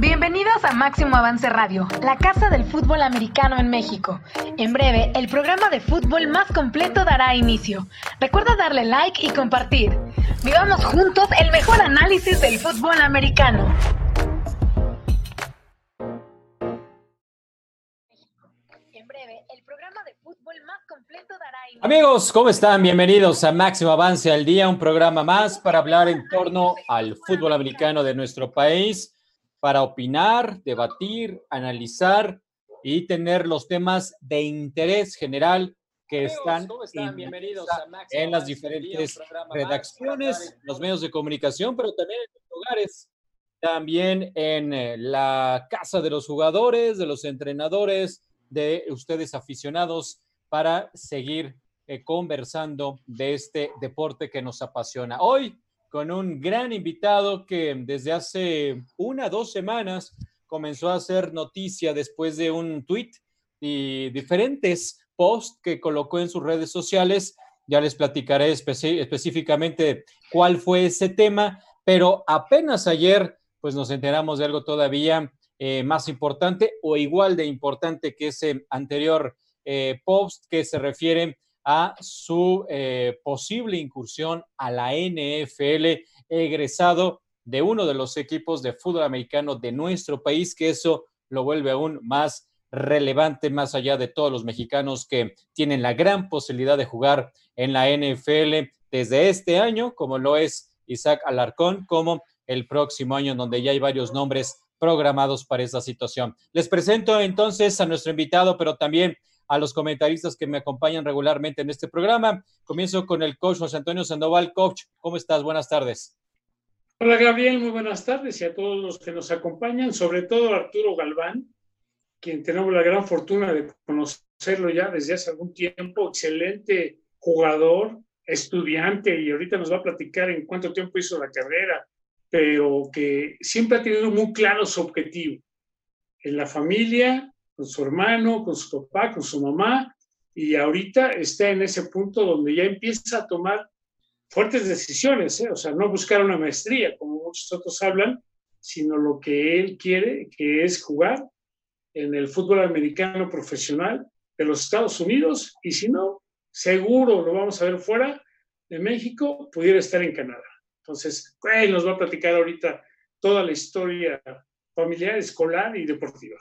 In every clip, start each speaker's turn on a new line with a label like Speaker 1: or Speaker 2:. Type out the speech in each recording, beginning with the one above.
Speaker 1: Bienvenidos a Máximo Avance Radio, la casa del fútbol americano en México. En breve, el programa de fútbol más completo dará inicio. Recuerda darle like y compartir. Vivamos juntos el mejor análisis del fútbol americano. En breve, el programa de fútbol más completo dará inicio.
Speaker 2: Amigos, ¿cómo están? Bienvenidos a Máximo Avance al Día, un programa más para hablar en torno al fútbol americano de nuestro país para opinar, debatir, analizar y tener los temas de interés general que están, Bienvenidos en las diferentes redacciones, los medios de comunicación, pero también en los hogares, también en eh, la casa de los jugadores, de los entrenadores, de ustedes aficionados, para seguir eh, conversando de este deporte que nos apasiona. Hoy con un gran invitado que desde hace una, dos semanas comenzó a hacer noticia después de un tweet y diferentes posts que colocó en sus redes sociales. Ya les platicaré específicamente cuál fue ese tema, pero apenas ayer pues nos enteramos de algo todavía eh, más importante o igual de importante que ese anterior eh, post que se refiere a su eh, posible incursión a la NFL, egresado de uno de los equipos de fútbol americano de nuestro país, que eso lo vuelve aún más relevante más allá de todos los mexicanos que tienen la gran posibilidad de jugar en la NFL desde este año, como lo es Isaac Alarcón, como el próximo año, donde ya hay varios nombres programados para esta situación. Les presento entonces a nuestro invitado, pero también a los comentaristas que me acompañan regularmente en este programa. Comienzo con el coach José Antonio Sandoval. Coach, ¿cómo estás? Buenas tardes.
Speaker 3: Hola Gabriel, muy buenas tardes y a todos los que nos acompañan, sobre todo a Arturo Galván, quien tenemos la gran fortuna de conocerlo ya desde hace algún tiempo, excelente jugador, estudiante y ahorita nos va a platicar en cuánto tiempo hizo la carrera, pero que siempre ha tenido muy claro su objetivo en la familia, con su hermano, con su papá, con su mamá, y ahorita está en ese punto donde ya empieza a tomar fuertes decisiones, ¿eh? o sea, no buscar una maestría, como muchos otros hablan, sino lo que él quiere, que es jugar en el fútbol americano profesional de los Estados Unidos, y si no, seguro lo vamos a ver fuera de México, pudiera estar en Canadá. Entonces, él nos va a platicar ahorita toda la historia familiar, escolar y deportiva.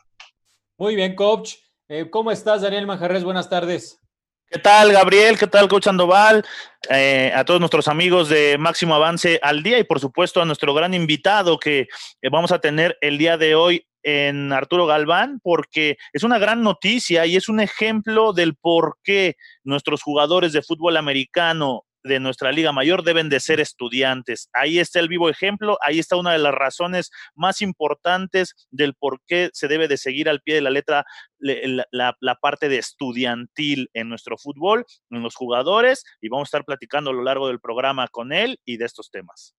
Speaker 2: Muy bien, coach. Eh, ¿Cómo estás, Daniel Manjarres? Buenas tardes.
Speaker 4: ¿Qué tal, Gabriel? ¿Qué tal, coach Andoval? Eh, a todos nuestros amigos de Máximo Avance al Día y, por supuesto, a nuestro gran invitado que eh, vamos a tener el día de hoy en Arturo Galván, porque es una gran noticia y es un ejemplo del por qué nuestros jugadores de fútbol americano de nuestra Liga Mayor deben de ser estudiantes. Ahí está el vivo ejemplo, ahí está una de las razones más importantes del por qué se debe de seguir al pie de la letra la, la, parte de estudiantil en nuestro fútbol, en los jugadores, y vamos a estar platicando a lo largo del programa con él y de estos temas.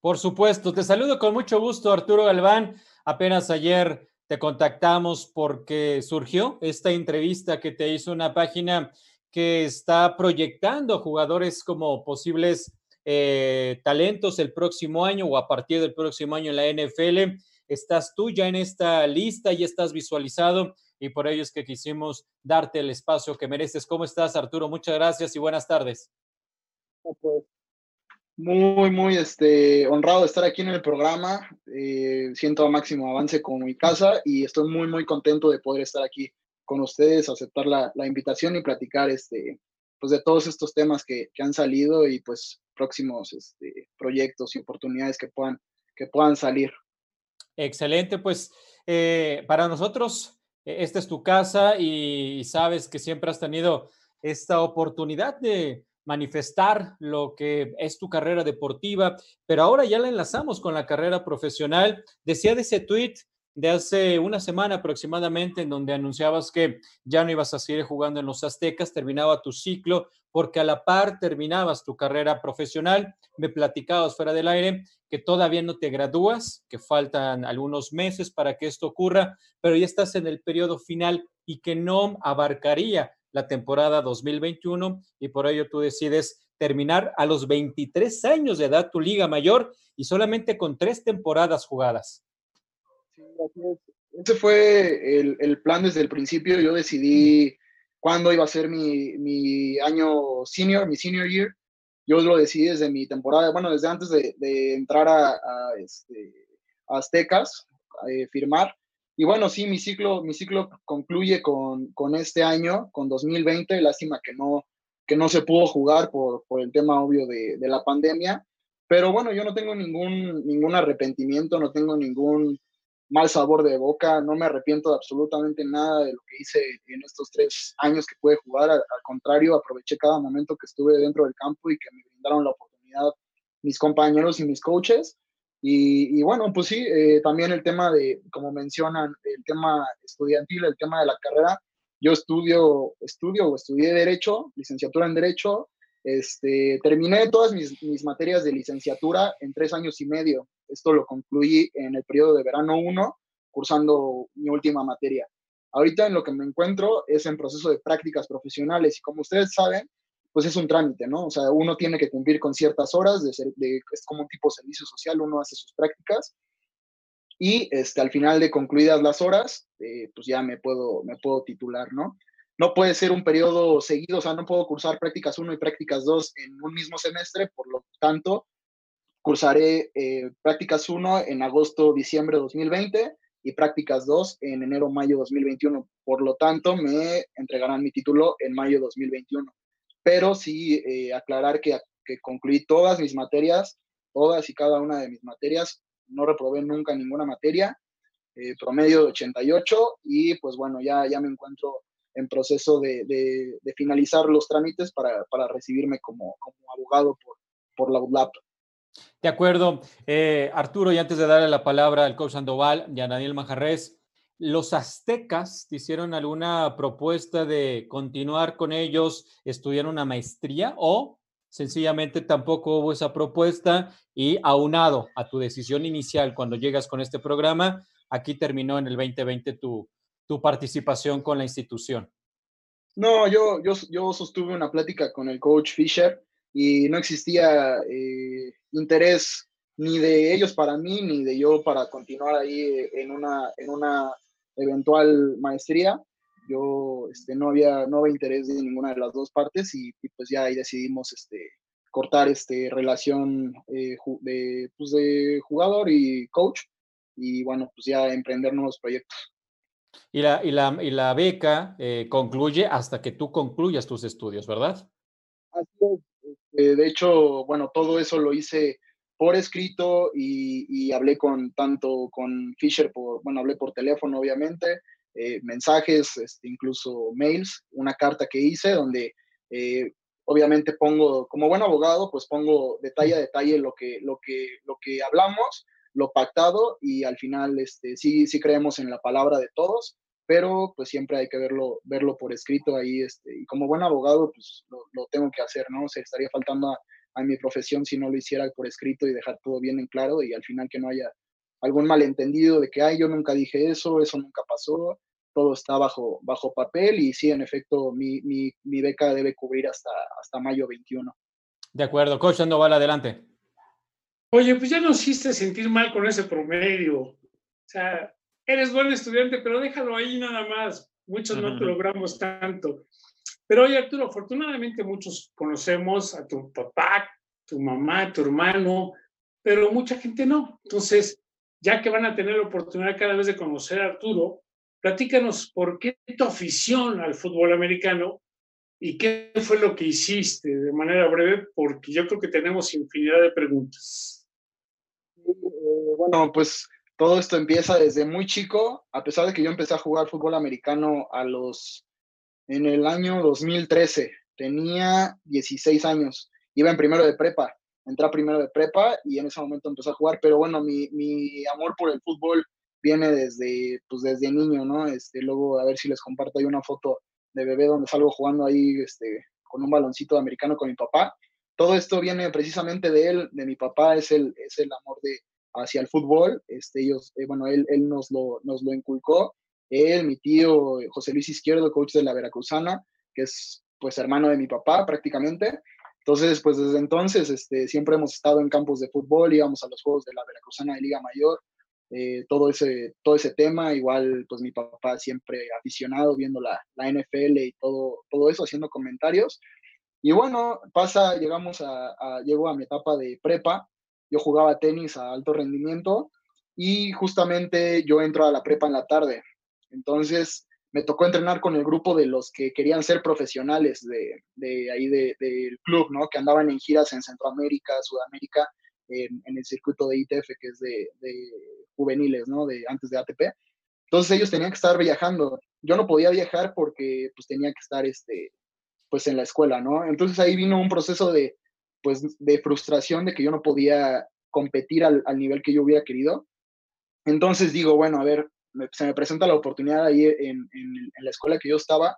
Speaker 2: Por supuesto, te saludo con mucho gusto, Arturo Galván. Apenas ayer te contactamos porque surgió esta entrevista que te hizo una página que está proyectando jugadores como posibles eh, talentos el próximo año o a partir del próximo año en la NFL. Estás tú ya en esta lista y estás visualizado y por ello es que quisimos darte el espacio que mereces. ¿Cómo estás, Arturo? Muchas gracias y buenas tardes.
Speaker 5: Pues, muy, muy este, honrado de estar aquí en el programa. Eh, siento máximo avance con mi casa y estoy muy, muy contento de poder estar aquí con ustedes, aceptar la, invitación y platicar este, pues de todos estos temas que, han salido y pues próximos este, proyectos y oportunidades que puedan, que puedan salir.
Speaker 2: Excelente, pues eh, para nosotros e, esta es tu casa y sabes que siempre has tenido esta oportunidad de manifestar lo que es tu carrera deportiva, pero ahora ya la enlazamos con la carrera profesional. Decía de ese tweet de hace una semana aproximadamente en donde anunciabas que ya no ibas a seguir jugando en los Aztecas, terminaba tu ciclo, porque a la par terminabas tu carrera profesional. Me platicabas fuera del aire que todavía no te gradúas, que faltan algunos meses para que esto ocurra, pero ya estás en el periodo final y que no abarcaría la temporada 2021 y por ello tú decides terminar a los 23 años de edad tu liga mayor y solamente con tres temporadas jugadas.
Speaker 5: Ese fue el, el, plan desde el principio. Yo decidí cuándo iba a ser mi, mi, año senior, mi senior year. Yo lo decidí desde mi temporada, bueno, desde antes de, de entrar a, a, este, Aztecas, a, eh, firmar. Y bueno, sí, mi ciclo, mi ciclo concluye con, con este año, con 2020. Lástima que no, que no se pudo jugar por, por el tema obvio de, de, la pandemia. Pero bueno, yo no tengo ningún, ningún arrepentimiento, no tengo ningún mal sabor de boca, no me arrepiento de absolutamente nada de lo que hice en estos tres años que pude jugar, al, contrario, aproveché cada momento que estuve dentro del campo y que me brindaron la oportunidad mis compañeros y mis coaches. Y, y bueno, pues sí, eh, también el tema de, como mencionan, el tema estudiantil, el tema de la carrera. Yo estudio, estudio o estudié Derecho, licenciatura en Derecho, este, terminé todas mis, mis, materias de licenciatura en tres años y medio. Esto lo concluí en el periodo de verano 1, cursando mi última materia. Ahorita en lo que me encuentro es en proceso de prácticas profesionales y como ustedes saben, pues es un trámite, ¿no? O sea, uno tiene que cumplir con ciertas horas, de, ser, es como un tipo de servicio social, uno hace sus prácticas y este, al final de concluidas las horas, eh, pues ya me puedo, me puedo titular, ¿no? no puede ser un periodo seguido, o sea, no puedo cursar prácticas 1 y prácticas 2 en un mismo semestre, por lo tanto, cursaré eh, prácticas 1 en agosto, diciembre de 2020 y prácticas 2 en enero, mayo de 2021. Por lo tanto, me entregarán mi título en mayo de 2021. Pero sí eh, aclarar que, que concluí todas mis materias, todas y cada una de mis materias, no reprobé nunca ninguna materia, eh, promedio de 88 y pues bueno, ya, ya me encuentro en proceso de, de, finalizar los trámites para, para recibirme como, como, abogado por, por la UDLAP.
Speaker 2: De acuerdo. Eh, Arturo, y antes de darle la palabra al coach Sandoval y a Daniel Majarres, ¿los aztecas te hicieron alguna propuesta de continuar con ellos, estudiar una maestría o sencillamente tampoco hubo esa propuesta y aunado a tu decisión inicial cuando llegas con este programa, aquí terminó en el 2020 tu, tu participación con la institución?
Speaker 5: No, yo, yo, yo sostuve una plática con el coach Fisher y no existía eh, interés ni de ellos para mí, ni de yo para continuar ahí en una, en una eventual maestría. Yo este, no, había, no había interés de ninguna de las dos partes y, y pues ya ahí decidimos este, cortar este, relación eh, de, pues de jugador y coach y bueno, pues ya emprender nuevos proyectos.
Speaker 2: Y la, y la, y la beca eh, concluye hasta que tú concluyas tus estudios, ¿verdad?
Speaker 5: Así es. Eh, de hecho, bueno, todo eso lo hice por escrito y, hablé con tanto con Fisher, por, bueno, hablé por teléfono, obviamente, eh, mensajes, este, incluso mails, una carta que hice donde eh, obviamente pongo, como buen abogado, pues pongo detalle a detalle lo que, lo que, lo que hablamos, lo pactado y al final este, sí, sí creemos en la palabra de todos pero pues siempre hay que verlo, verlo por escrito ahí, este, y como buen abogado, pues lo, lo tengo que hacer, ¿no? O sea, estaría faltando a, a, mi profesión si no lo hiciera por escrito y dejar todo bien en claro y al final que no haya algún malentendido de que, ay, yo nunca dije eso, eso nunca pasó, todo está bajo, bajo papel y sí, en efecto, mi, mi, mi beca debe cubrir hasta, hasta mayo 21.
Speaker 2: De acuerdo, coach Sandoval, adelante.
Speaker 3: Oye, pues ya nos hiciste sentir mal con ese promedio. O sea, eres buen estudiante, pero déjalo ahí nada más. Muchos no te logramos tanto. Pero oye, Arturo, afortunadamente muchos conocemos a tu papá, tu mamá, tu hermano, pero mucha gente no. Entonces, ya que van a tener la oportunidad cada vez de conocer a Arturo, platícanos por qué tu afición al fútbol americano y qué fue lo que hiciste de manera breve, porque yo creo que tenemos infinidad de preguntas.
Speaker 5: Bueno, pues todo esto empieza desde muy chico, a pesar de que yo empecé a jugar fútbol americano a los, en el año 2013, tenía 16 años, iba en primero de prepa, entré primero de prepa y en ese momento empecé a jugar, pero bueno, mi, mi amor por el fútbol viene desde, pues desde niño, ¿no? Este, luego a ver si les comparto ahí una foto de bebé donde salgo jugando ahí este, con un baloncito americano con mi papá. Todo esto viene precisamente de él, de mi papá, es el, es el amor de, hacia el fútbol. Este, ellos, eh, bueno, él, él nos, lo, nos lo inculcó. Él, mi tío José Luis Izquierdo, coach de la Veracruzana, que es pues hermano de mi papá prácticamente. Entonces, pues desde entonces este, siempre hemos estado en campos de fútbol, íbamos a los juegos de la Veracruzana de Liga Mayor. eh, todo, ese, todo ese tema. Igual, pues mi papá siempre aficionado viendo la, la NFL y todo, todo eso, haciendo comentarios. Y bueno, pasa, llegamos a, a, llego a mi etapa de prepa. Yo jugaba tenis a alto rendimiento y justamente yo entro a la prepa en la tarde. Entonces, me tocó entrenar con el grupo de los que querían ser profesionales de, ahí del de, club, ¿no? Que andaban en giras en Centroamérica, Sudamérica, en, en el circuito de ITF, que es de, juveniles, ¿no? De antes de ATP. Entonces ellos tenían que estar viajando. Yo no podía viajar porque pues tenía que estar este, pues en la escuela, ¿no? Entonces ahí vino un proceso de, pues, de frustración de que yo no podía competir al, nivel que yo hubiera querido. Entonces digo, bueno, a ver, se me presenta la oportunidad ahí en, la escuela que yo estaba,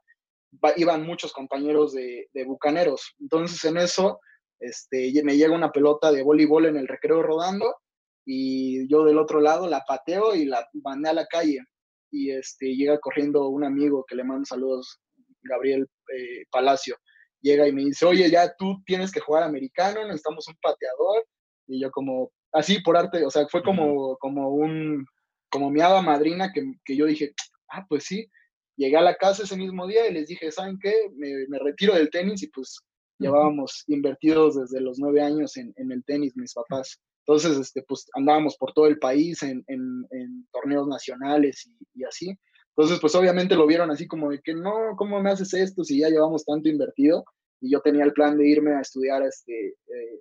Speaker 5: va, iban muchos compañeros de, de, bucaneros. Entonces en eso este, me llega una pelota de voleibol en el recreo rodando y yo del otro lado la pateo y la mandé a la calle. Y este, llega corriendo un amigo que le mando saludos, Gabriel eh, Palacio. Llega y me dice, oye, ya tú tienes que jugar americano, necesitamos un pateador. Y yo como, así por arte, o sea, fue como, como un, como mi hada madrina que, que, yo dije, ah, pues sí, llegué a la casa ese mismo día y les dije, ¿saben qué? Me, me retiro del tenis y pues llevábamos invertidos desde los nueve años en, en, el tenis mis papás. Entonces, este, pues andábamos por todo el país en, en, en torneos nacionales y, y, así. Entonces, pues obviamente lo vieron así como de que no, ¿cómo me haces esto si ya llevamos tanto invertido? Y yo tenía el plan de irme a estudiar este, eh,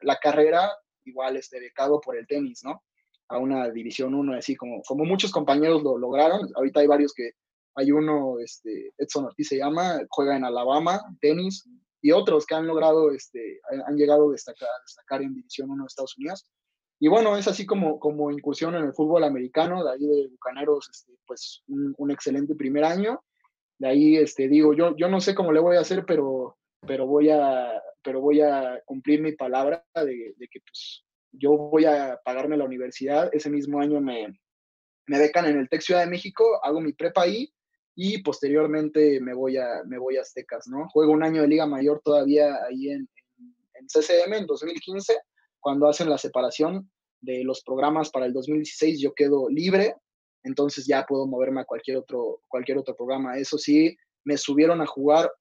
Speaker 5: la carrera, igual este, becado por el tenis, ¿no? a una División 1, así como, como muchos compañeros lo lograron. Ahorita hay varios que, hay uno, este, Edson Ortiz se llama, juega en Alabama, tenis, y otros que han logrado, este, han llegado a destacar, destacar en División 1 de Estados Unidos. Y bueno, es así como, como incursión en el fútbol americano, de ahí de Bucaneros, este, pues un, un, excelente primer año. De ahí, este, digo, yo, yo no sé cómo le voy a hacer, pero, pero, voy, a, pero voy a cumplir mi palabra de, de que pues, yo voy a pagarme la universidad, ese mismo año me, me becan en el TEC Ciudad de México, hago mi prepa ahí y posteriormente me voy a, me voy a Aztecas, ¿no? Juego un año de Liga Mayor todavía ahí en, en CCM en 2015, cuando hacen la separación de los programas para el 2016, yo quedo libre, entonces ya puedo moverme a cualquier otro, cualquier otro programa. Eso sí, me subieron a jugar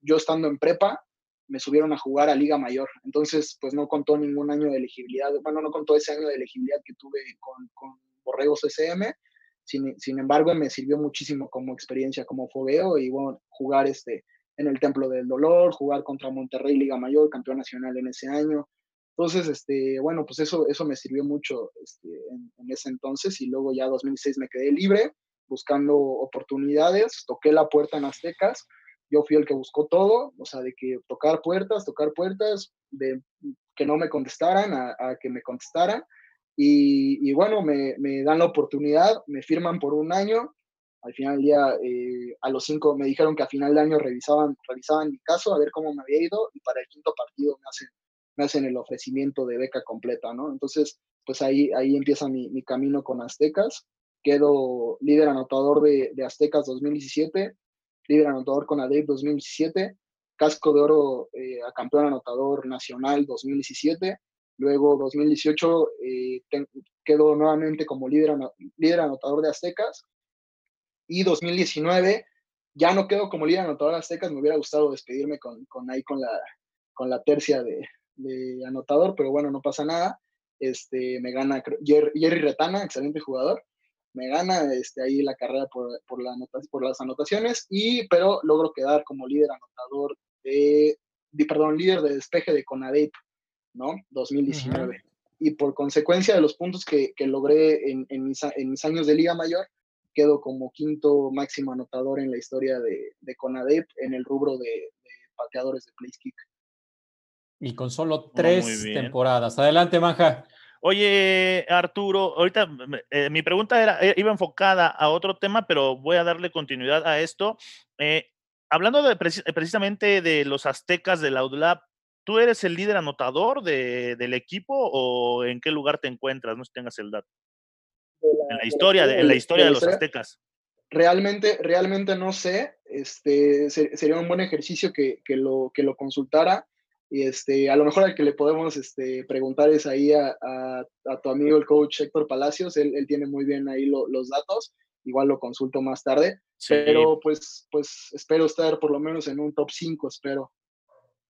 Speaker 5: yo estando en prepa, me subieron a jugar a Liga Mayor. Entonces, pues no contó ningún año de elegibilidad. Bueno, no contó ese año de elegibilidad que tuve con, con Borregos SM. Sin, sin, embargo, me sirvió muchísimo como experiencia como fogueo y bueno, jugar este, en el Templo del Dolor, jugar contra Monterrey Liga Mayor, campeón nacional en ese año. Entonces, este, bueno, pues eso, eso me sirvió mucho este, en, en ese entonces y luego ya 2006 me quedé libre buscando oportunidades, toqué la puerta en Aztecas, yo fui el que buscó todo, o sea, de que tocar puertas, tocar puertas, de que no me contestaran a, a que me contestaran. Y, y bueno, me, me, dan la oportunidad, me firman por un año. Al final del día, eh, a los cinco me dijeron que a final de año revisaban, revisaban mi caso, a ver cómo me había ido, y para el quinto partido me hacen, me hacen el ofrecimiento de beca completa, ¿no? Entonces, pues ahí, ahí empieza mi, mi camino con Aztecas. Quedo líder anotador de, Aztecas 2017, líder anotador con ADEP 2017, casco de oro eh, a campeón anotador nacional 2017, luego 2018 eh, ten, quedó nuevamente como líder, líder anotador de Aztecas y 2019 ya no quedo como líder anotador de Aztecas, me hubiera gustado despedirme con, con ahí con la, con la tercia de, de, anotador, pero bueno, no pasa nada. Este, me gana Jerry, Jerry Retana, excelente jugador, me gana este, ahí la carrera por, por, la por las anotaciones, y, pero logro quedar como líder anotador de, de perdón, líder de despeje de Conadep, ¿no? 2019. Uh -huh. Y por consecuencia de los puntos que, que logré en, en, mis, en, mis, años de Liga Mayor, quedo como quinto máximo anotador en la historia de, de Conadep en el rubro de, de pateadores de place kick.
Speaker 2: Y con solo tres temporadas. Adelante, Manja.
Speaker 4: Oye, Arturo, ahorita eh, mi pregunta era, eh, iba enfocada a otro tema, pero voy a darle continuidad a esto. Eh, hablando de, precisamente de los aztecas de la UDLAP, ¿tú eres el líder anotador de, del equipo o en qué lugar te encuentras? No sé si tengas el dato. La, en la historia, de, en la historia de, de los aztecas.
Speaker 5: Realmente, realmente no sé. Este sería un buen ejercicio que, que, lo, que lo consultara Y este, a lo mejor al que le podemos este, preguntar es ahí a, tu amigo el coach Héctor Palacios, él, tiene muy bien ahí los datos, igual lo consulto más tarde, pero pues, pues espero estar por lo menos en un top 5, espero.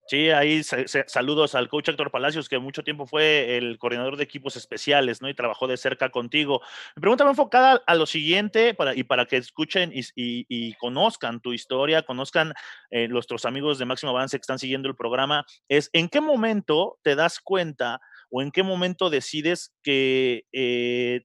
Speaker 4: Sí, ahí saludos al coach Héctor Palacios, que mucho tiempo fue el coordinador de equipos especiales, ¿no? Y trabajó de cerca contigo. Mi pregunta va enfocada a lo siguiente, para, y para que escuchen y, conozcan tu historia, conozcan eh, nuestros amigos de Máximo Avance que están siguiendo el programa, es ¿en qué momento te das cuenta o en qué momento decides que eh,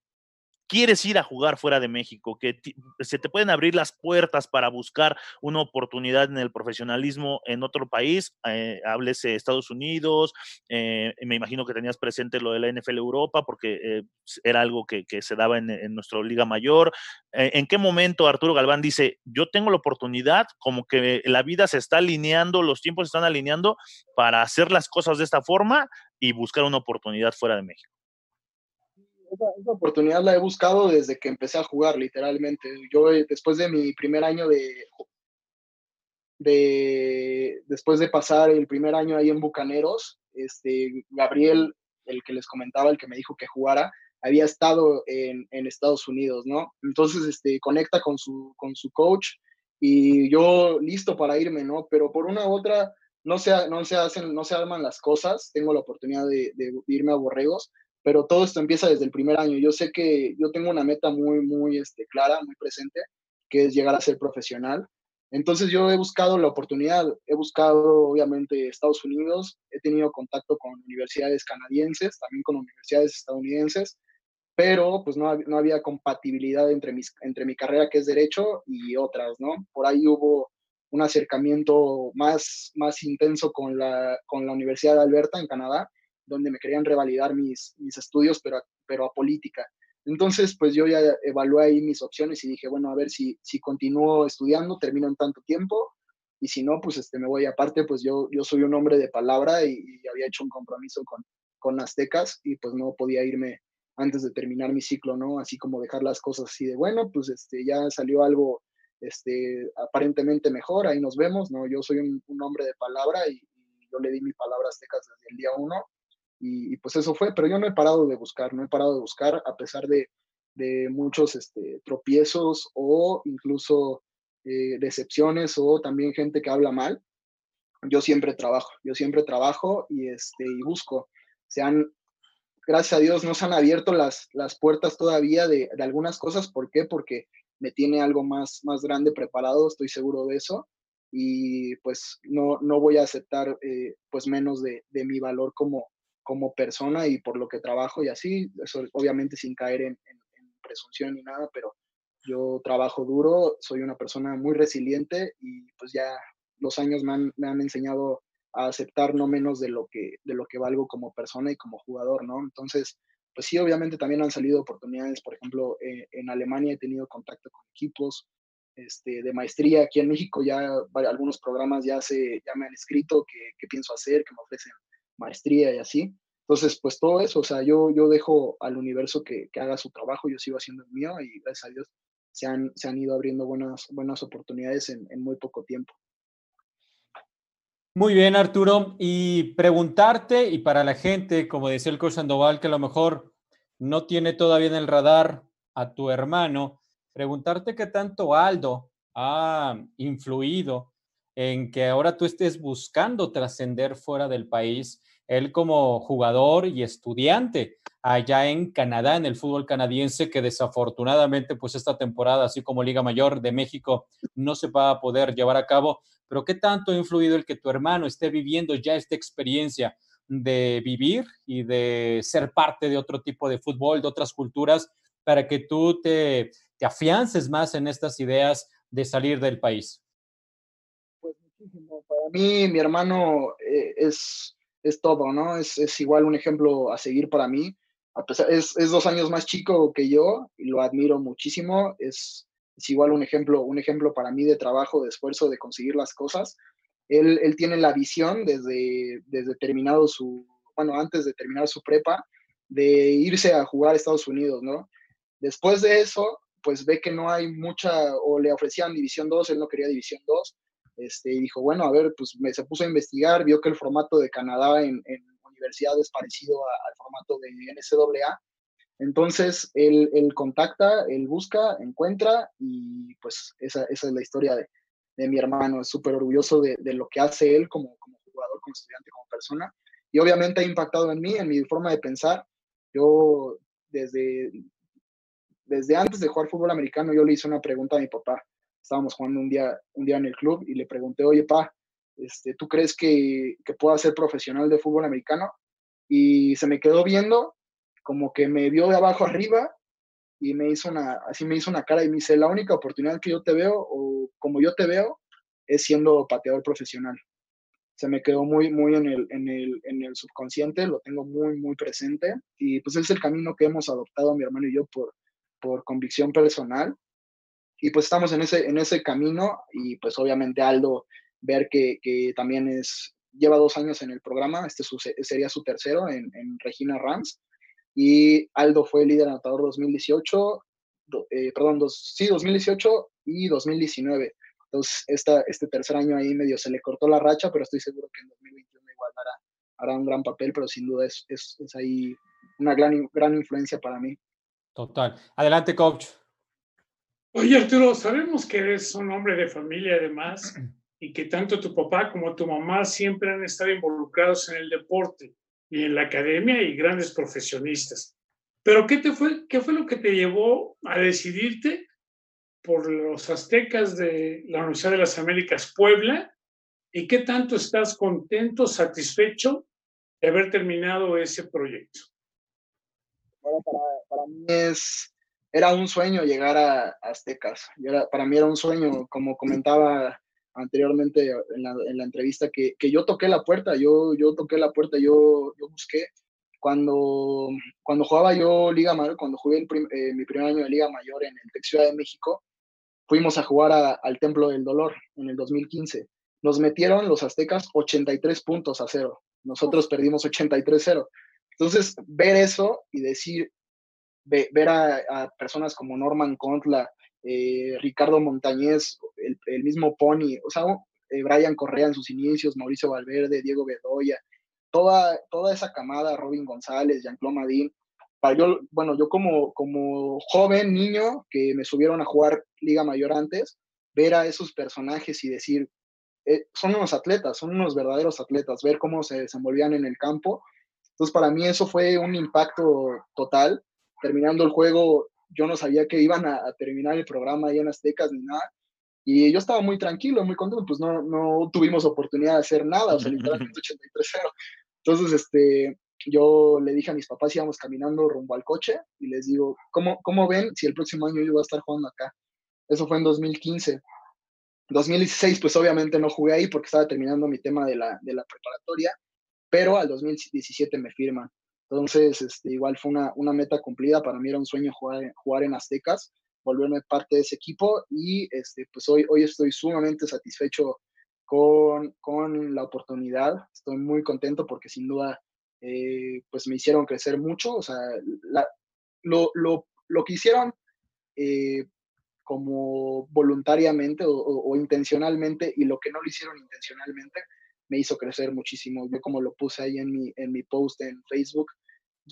Speaker 4: quieres ir a jugar fuera de México, que se te pueden abrir las puertas para buscar una oportunidad en el profesionalismo en otro país, eh, háblese Estados Unidos, eh, me imagino que tenías presente lo de la NFL Europa, porque eh, era algo que, se daba en, en, nuestra liga mayor. Eh, ¿En qué momento Arturo Galván dice, yo tengo la oportunidad, como que la vida se está alineando, los tiempos se están alineando para hacer las cosas de esta forma y buscar una oportunidad fuera de México?
Speaker 5: Esa, oportunidad la he buscado desde que empecé a jugar, literalmente. Yo eh, después de mi primer año de, de después de pasar el primer año ahí en Bucaneros, este, Gabriel, el que les comentaba, el que me dijo que jugara, había estado en, en Estados Unidos, ¿no? Entonces, este, conecta con su, con su coach y yo listo para irme, ¿no? Pero por una u otra, no se, no se hacen, no se arman las cosas. Tengo la oportunidad de, de irme a Borregos, pero todo esto empieza desde el primer año. Yo sé que yo tengo una meta muy, muy este, clara, muy presente, que es llegar a ser profesional. Entonces yo he buscado la oportunidad, he buscado obviamente Estados Unidos, he tenido contacto con universidades canadienses, también con universidades estadounidenses, pero pues no, no había compatibilidad entre, mis, entre mi carrera que es derecho y otras, ¿no? Por ahí hubo un acercamiento más, más intenso con la, con la Universidad de Alberta en Canadá, donde me querían revalidar mis, mis estudios, pero, pero a política. Entonces, pues yo ya evalué ahí mis opciones y dije, bueno, a ver si, si continúo estudiando, termino en tanto tiempo, y si no, pues este, me voy. Aparte, pues yo, yo soy un hombre de palabra y, había hecho un compromiso con, con Aztecas y pues no podía irme antes de terminar mi ciclo, ¿no? Así como dejar las cosas así de, bueno, pues este, ya salió algo este, aparentemente mejor, ahí nos vemos, ¿no? Yo soy un, un hombre de palabra y, y, yo le di mi palabra a Aztecas desde el día uno y, pues eso fue, pero yo no he parado de buscar, no he parado de buscar a pesar de, de muchos este, tropiezos o incluso eh, decepciones o también gente que habla mal. Yo siempre trabajo, yo siempre trabajo y, este, y busco. Se han, gracias a Dios, no se han abierto las, las puertas todavía de, de algunas cosas. ¿Por qué? Porque me tiene algo más, más grande preparado, estoy seguro de eso. Y pues no, no voy a aceptar eh, pues menos de, de mi valor como, como persona y por lo que trabajo y así, eso obviamente sin caer en, presunción ni nada, pero yo trabajo duro, soy una persona muy resiliente y pues ya los años me han, me han enseñado a aceptar no menos de lo, que, de lo que valgo como persona y como jugador, ¿no? Entonces, pues sí, obviamente también han salido oportunidades, por ejemplo, eh, en Alemania he tenido contacto con equipos este, de maestría, aquí en México ya algunos programas ya, se, ya me han escrito qué pienso hacer, que me ofrecen maestría y así. Entonces, pues todo eso, o sea, yo, yo dejo al universo que, haga su trabajo, yo sigo haciendo el mío y gracias a Dios se han, se han ido abriendo buenas, buenas oportunidades en, muy poco tiempo.
Speaker 2: Muy bien, Arturo. Y preguntarte, y para la gente, como decía el coach Sandoval, que a lo mejor no tiene todavía en el radar a tu hermano, preguntarte qué tanto Aldo ha influido en que ahora tú estés buscando trascender fuera del país él como jugador y estudiante allá en Canadá, en el fútbol canadiense, que desafortunadamente, pues esta temporada, así como Liga Mayor de México, no se va a poder llevar a cabo. Pero ¿qué tanto ha influido el que tu hermano esté viviendo ya esta experiencia de vivir y de ser parte de otro tipo de fútbol, de otras culturas, para que tú te, te afiances más en estas ideas de salir del país?
Speaker 5: Para mí, mi hermano eh, es es todo, ¿no? Es, es, igual un ejemplo a seguir para mí. A pesar, es, es, dos años más chico que yo y lo admiro muchísimo. Es, es, igual un ejemplo, un ejemplo para mí de trabajo, de esfuerzo, de conseguir las cosas. Él, él tiene la visión desde, desde terminado su, bueno, antes de terminar su prepa, de irse a jugar a Estados Unidos, ¿no? Después de eso, pues ve que no hay mucha, o le ofrecían División 2, él no quería División 2, este, y dijo, bueno, a ver, pues me, se puso a investigar, vio que el formato de Canadá en, en universidades parecido al formato de NCAA. Entonces, él, él, contacta, él busca, encuentra y pues esa, esa es la historia de, de mi hermano. Es súper orgulloso de, de, lo que hace él como, como jugador, como estudiante, como persona. Y obviamente ha impactado en mí, en mi forma de pensar. Yo desde, desde antes de jugar fútbol americano, yo le hice una pregunta a mi papá estábamos jugando un día, un día en el club y le pregunté, oye, pa, este, ¿tú crees que, que pueda ser profesional de fútbol americano? Y se me quedó viendo, como que me vio de abajo arriba y me hizo una, así me hizo una cara y me dice, la única oportunidad que yo te veo, o como yo te veo, es siendo pateador profesional. Se me quedó muy, muy en el, en el, en el subconsciente, lo tengo muy, muy presente y pues es el camino que hemos adoptado mi hermano y yo por, por convicción personal y pues estamos en ese, en ese camino y pues obviamente Aldo ver que, que también es, lleva dos años en el programa, este sería su tercero en, en, Regina Rams y Aldo fue líder anotador 2018, eh, perdón, dos, sí, 2018 y 2019. Entonces, esta, este tercer año ahí medio se le cortó la racha, pero estoy seguro que en 2021 igual hará, hará un gran papel, pero sin duda es, es, es ahí una gran, gran influencia para mí.
Speaker 2: Total. Adelante, coach.
Speaker 3: Oye, Arturo, sabemos que eres un hombre de familia además y que tanto tu papá como tu mamá siempre han estado involucrados en el deporte y en la academia y grandes profesionistas. Pero ¿qué, te fue, qué fue lo que te llevó a decidirte por los aztecas de la Universidad de las Américas Puebla y qué tanto estás contento, satisfecho de haber terminado ese proyecto?
Speaker 5: Bueno, para, para mí es era un sueño llegar a, Aztecas. Era, para mí era un sueño, como comentaba anteriormente en la, en la entrevista, que, que, yo toqué la puerta, yo, yo toqué la puerta, yo, yo busqué. Cuando, cuando jugaba yo Liga Mayor, cuando jugué el eh, mi primer año de Liga Mayor en el Ciudad de México, fuimos a jugar a, al Templo del Dolor en el 2015. Nos metieron los aztecas 83 puntos a cero. Nosotros perdimos 83-0. Entonces, ver eso y decir, ver a, personas como Norman Contla, eh, Ricardo Montañez, el, mismo Pony, o sea, eh, Brian Correa en sus inicios, Mauricio Valverde, Diego Bedoya, toda, toda esa camada, Robin González, Jean-Claude Madín, para yo, bueno, yo como, como joven, niño, que me subieron a jugar Liga Mayor antes, ver a esos personajes y decir, eh, son unos atletas, son unos verdaderos atletas, ver cómo se desenvolvían en el campo. Entonces, para mí eso fue un impacto total terminando el juego, yo no sabía que iban a, a, terminar el programa ahí en Aztecas ni nada. Y yo estaba muy tranquilo, muy contento, pues no, no tuvimos oportunidad de hacer nada, o sea, literalmente 83-0. Entonces, este, yo le dije a mis papás, íbamos caminando rumbo al coche, y les digo, ¿cómo, cómo ven si el próximo año yo voy a estar jugando acá? Eso fue en 2015. 2016, pues obviamente no jugué ahí porque estaba terminando mi tema de la, de la preparatoria, pero al 2017 me firman. Entonces, este, igual fue una, una, meta cumplida. Para mí era un sueño jugar, jugar en Aztecas, volverme parte de ese equipo y este, pues hoy, hoy estoy sumamente satisfecho con, con la oportunidad. Estoy muy contento porque sin duda eh, pues me hicieron crecer mucho. O sea, la, lo, lo, lo, que hicieron eh, como voluntariamente o, intencionalmente y lo que no lo hicieron intencionalmente me hizo crecer muchísimo. Yo como lo puse ahí en mi, en mi post en Facebook,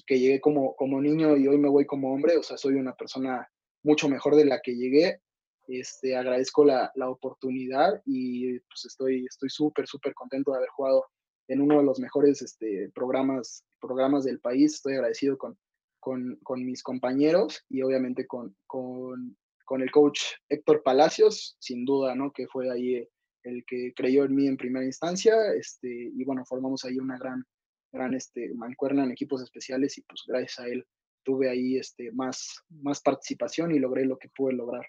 Speaker 5: que llegué como, como niño y hoy me voy como hombre, o sea, soy una persona mucho mejor de la que llegué. Este, agradezco la, la oportunidad y pues estoy estoy súper, súper contento de haber jugado en uno de los mejores este, programas, programas del país. Estoy agradecido con, con, con mis compañeros y obviamente con, con, con, el coach Héctor Palacios, sin duda, ¿no? Que fue ahí el que creyó en mí en primera instancia, este, y bueno, formamos ahí una gran, gran este, mancuerna en equipos especiales y pues gracias a él tuve ahí este, más, más participación y logré lo que pude lograr.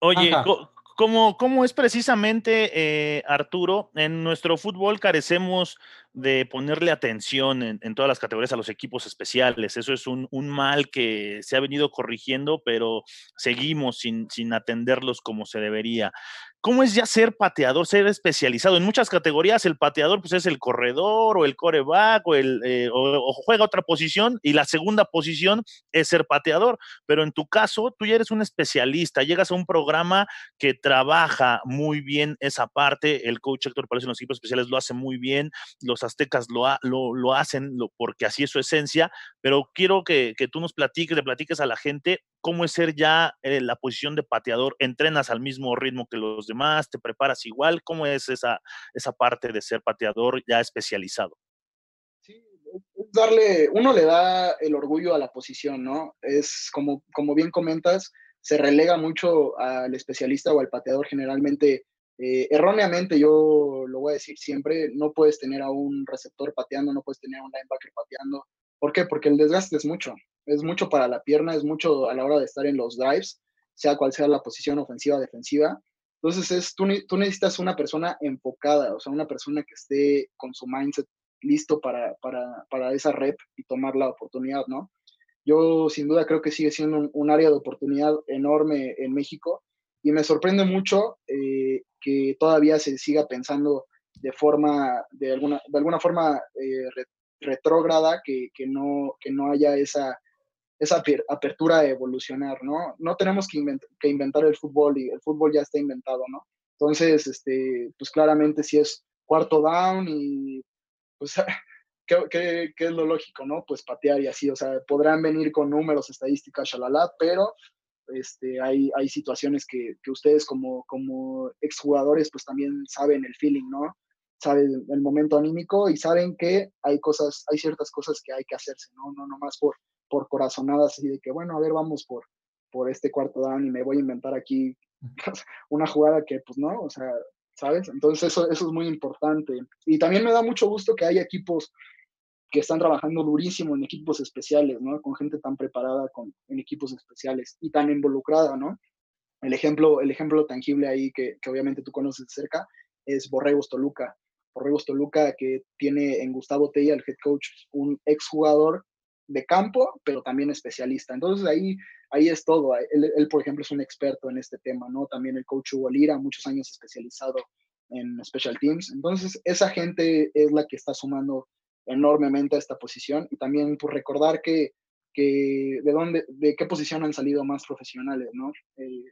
Speaker 4: Oye, como, como es precisamente, eh, Arturo, en nuestro fútbol carecemos de ponerle atención en, en, todas las categorías a los equipos especiales. Eso es un, un, mal que se ha venido corrigiendo, pero seguimos sin, sin atenderlos como se debería. ¿Cómo es ya ser pateador, ser especializado? En muchas categorías el pateador pues es el corredor o el coreback o, el, eh, o, juega otra posición y la segunda posición es ser pateador, pero en tu caso tú ya eres un especialista, llegas a un programa que trabaja muy bien esa parte, el coach Héctor Palacio en los equipos especiales lo hace muy bien, los aztecas lo, lo, lo hacen porque así es su esencia, pero quiero que, que tú nos platiques, le platiques a la gente cómo es ser ya eh, la posición de pateador, entrenas al mismo ritmo que los demás, te preparas igual, ¿cómo es esa, esa parte de ser pateador ya especializado?
Speaker 5: Sí, darle, uno le da el orgullo a la posición, ¿no? Es como, como bien comentas, se relega mucho al especialista o al pateador generalmente. Eh, erróneamente, yo lo voy a decir siempre, no puedes tener a un receptor pateando, no puedes tener a un linebacker pateando. ¿Por qué? Porque el desgaste es mucho es mucho para la pierna, es mucho a la hora de estar en los drives, sea cual sea la posición ofensiva defensiva. Entonces, es, tú, tú necesitas una persona enfocada, o sea, una persona que esté con su mindset listo para, para, para esa rep y tomar la oportunidad, ¿no? Yo sin duda creo que sigue siendo un, área de oportunidad enorme en México y me sorprende mucho eh, que todavía se siga pensando de forma, de alguna, de alguna forma eh, retrógrada, que, que, no, que no haya esa esa apertura a evolucionar, ¿no? No tenemos que, inventar el fútbol y el fútbol ya está inventado, ¿no? Entonces, este, pues claramente si es cuarto down y pues, ¿qué, es lo lógico, no? Pues patear y así, o sea, podrán venir con números, estadísticas, shalala, pero este, hay, hay situaciones que, que ustedes como, como exjugadores pues también saben el feeling, ¿no? Saben el momento anímico y saben que hay cosas, hay ciertas cosas que hay que hacerse, ¿no? No nomás por por corazonadas así de que, bueno, a ver, vamos por, por este cuarto down y me voy a inventar aquí una jugada que, pues no, o sea, ¿sabes? Entonces eso, eso es muy importante. Y también me da mucho gusto que haya equipos que están trabajando durísimo en equipos especiales, ¿no? Con gente tan preparada con, en equipos especiales y tan involucrada, ¿no? El ejemplo, el ejemplo tangible ahí que, que obviamente tú conoces cerca es Borregos Toluca. Borregos Toluca que tiene en Gustavo Tella, el head coach, un exjugador de campo, pero también especialista. Entonces ahí, ahí es todo. Él, por ejemplo, es un experto en este tema, ¿no? También el coach Hugo Lira, muchos años especializado en special teams. Entonces, esa gente es la que está sumando enormemente a esta posición y también por recordar que, que de dónde, de qué posición han salido más profesionales, ¿no? Eh,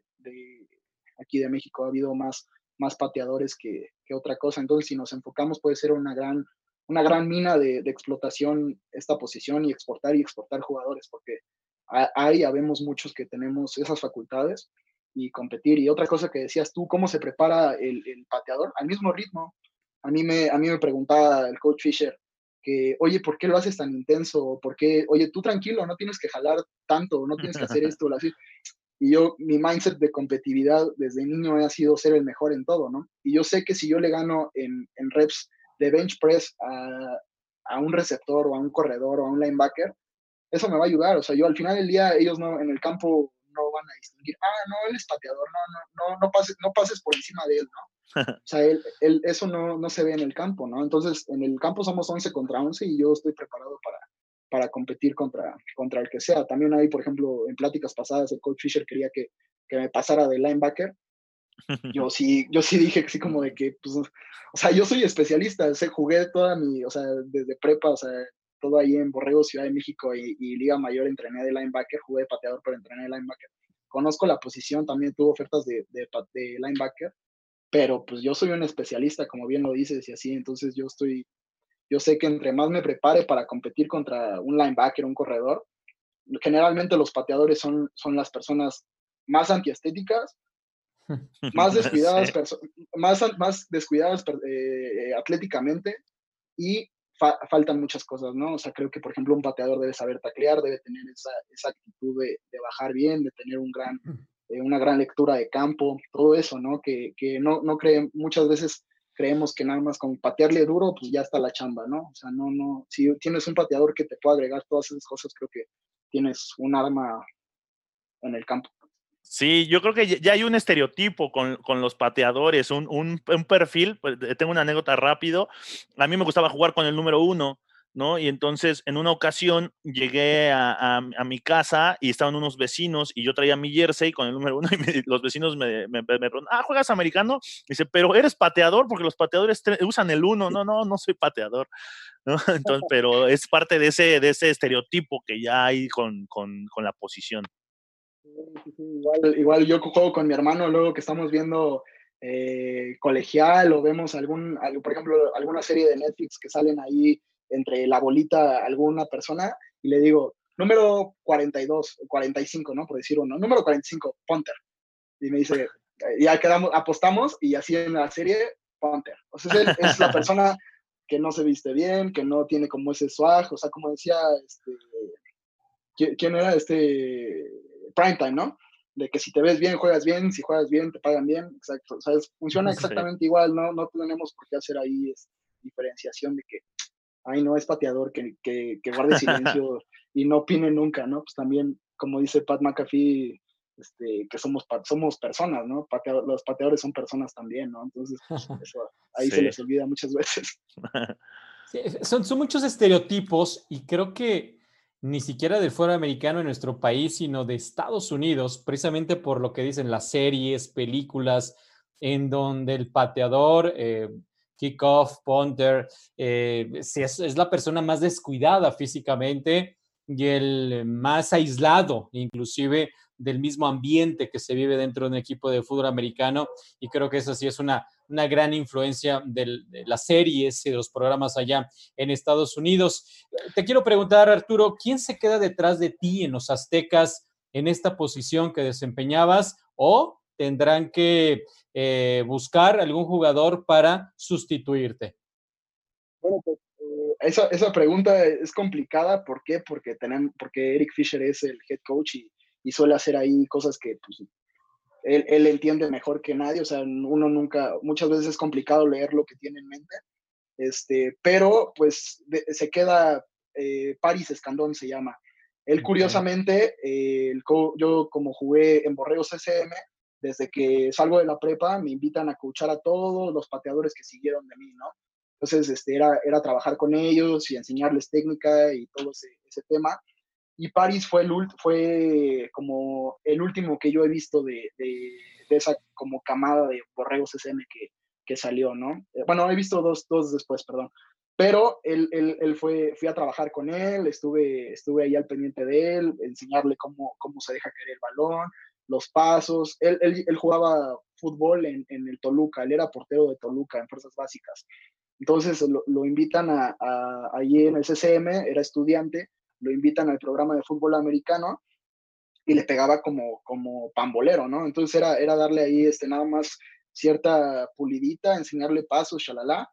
Speaker 5: aquí de México ha habido más, más pateadores que, que otra cosa. Entonces, si nos enfocamos, puede ser una gran una gran mina de, explotación esta posición y exportar y exportar jugadores, porque ahí habemos muchos que tenemos esas facultades y competir. Y otra cosa que decías tú, ¿cómo se prepara el, pateador? Al mismo ritmo. A mí, me, a mí me preguntaba el coach Fisher que, oye, ¿por qué lo haces tan intenso? ¿Por qué, oye, tú tranquilo, no tienes que jalar tanto, no tienes que hacer esto así? Y yo, mi mindset de competitividad desde niño ha sido ser el mejor en todo, ¿no? Y yo sé que si yo le gano en, en reps de bench press a, a, un receptor o a un corredor o a un linebacker, eso me va a ayudar. O sea, yo al final del día, ellos no en el campo no van a distinguir, ah, no, él es pateador, no, no, no, no, pases, no pases por encima de él, ¿no? O sea, él, él, eso no, no se ve en el campo, ¿no? Entonces, en el campo somos 11 contra 11 y yo estoy preparado para, para competir contra, contra el que sea. También ahí, por ejemplo, en pláticas pasadas, el coach Fisher quería que, que me pasara de linebacker yo sí, yo sí dije así como de que, pues, o sea, yo soy especialista, o jugué toda mi, o sea, desde prepa, o sea, todo ahí en Borrego, Ciudad de México y, Liga Mayor entrené de linebacker, jugué de pateador, pero entrené de linebacker. Conozco la posición, también tuve ofertas de, de, de linebacker, pero pues yo soy un especialista, como bien lo dices, y así, entonces yo estoy, yo sé que entre más me prepare para competir contra un linebacker, un corredor, generalmente los pateadores son, son las personas más antiestéticas más descuidadas, más, más descuidadas eh, atléticamente y faltan muchas cosas, ¿no? O sea, creo que, por ejemplo, un pateador debe saber taclear, debe tener esa, esa actitud de, de, bajar bien, de tener un gran, eh, una gran lectura de campo, todo eso, ¿no? Que, que no, no creen, muchas veces creemos que nada más con patearle duro, pues ya está la chamba, ¿no? O sea, no, no, si tienes un pateador que te pueda agregar todas esas cosas, creo que tienes un arma en el campo.
Speaker 4: Sí, yo creo que ya hay un estereotipo con, con los pateadores, un, un, un, perfil. Pues, tengo una anécdota rápido. A mí me gustaba jugar con el número uno. ¿No? Y entonces en una ocasión llegué a, mi casa y estaban unos vecinos y yo traía mi jersey con el número uno y los vecinos me, me, preguntan, ah, ¿juegas americano? dice, pero eres pateador porque los pateadores usan el uno. No, no, no soy pateador. ¿no? Entonces, pero es parte de ese, de ese estereotipo que ya hay con, con, con la posición.
Speaker 5: Igual, igual yo juego con mi hermano luego que estamos viendo eh, colegial o vemos algún, por ejemplo, alguna serie de Netflix que salen ahí entre la bolita alguna persona y le digo, número 42, 45, ¿no? Por decir uno, número 45, Ponter. Y me dice, ya quedamos, apostamos y así en la serie, Ponter. O sea, es, es la persona que no se viste bien, que no tiene como ese swag, o sea, como decía, este, ¿quién era este? Primetime, ¿no? De que si te ves bien, juegas bien, si juegas bien, te pagan bien, exacto. O sea, funciona exactamente igual, ¿no? No tenemos por qué hacer ahí esta diferenciación de que ay, no es pateador, que, que, que guarde silencio y no opine nunca, ¿no? Pues también, como dice Pat McAfee, este, que somos, somos personas, ¿no? los pateadores son personas también, ¿no? Entonces, pues, eso ahí se les olvida muchas veces.
Speaker 2: son, son muchos estereotipos y creo que ni siquiera del fuera americano en nuestro país, sino de Estados Unidos, precisamente por lo que dicen las series, películas, en donde el pateador eh, kickoff, punter, eh, es, la persona más descuidada físicamente y el más aislado, inclusive del mismo ambiente que se vive dentro de un equipo de fútbol americano. Y creo que eso sí es una, una gran influencia de las series y de los programas allá en Estados Unidos. Te quiero preguntar, Arturo, ¿quién se queda detrás de ti en los aztecas en esta posición que desempeñabas? ¿O tendrán que eh, buscar algún jugador para sustituirte?
Speaker 5: Bueno, pues eh, esa, esa, pregunta es complicada. ¿Por qué? Porque, tenemos, porque Eric Fisher es el head coach y, y suele hacer ahí cosas que pues, él, él, entiende mejor que nadie. O sea, uno nunca, muchas veces es complicado leer lo que tiene en mente. Este, pero pues se queda eh, Paris Escandón se llama. Él curiosamente, el yo como jugué en Borreos SM, desde que salgo de la prepa me invitan a coachar a todos los pateadores que siguieron de mí, ¿no? Entonces, este, era, era trabajar con ellos y enseñarles técnica y todo ese, ese tema. Y Paris fue, el, fue como el último que yo he visto de, de, esa como camada de borregos SM que, que salió, ¿no? Eh, bueno, he visto dos, dos después, perdón. Pero él, él, él, fue, fui a trabajar con él, estuve, estuve ahí al pendiente de él, enseñarle cómo, cómo se deja caer el balón, los pasos. Él, él, jugaba fútbol en, en, el Toluca, él era portero de Toluca en Fuerzas Básicas. Entonces lo, invitan a, a, allí en el CCM, era estudiante, lo invitan al programa de fútbol americano y le pegaba como, como pambolero, ¿no? Entonces era, era darle ahí este, nada más cierta pulidita, enseñarle pasos, shalala.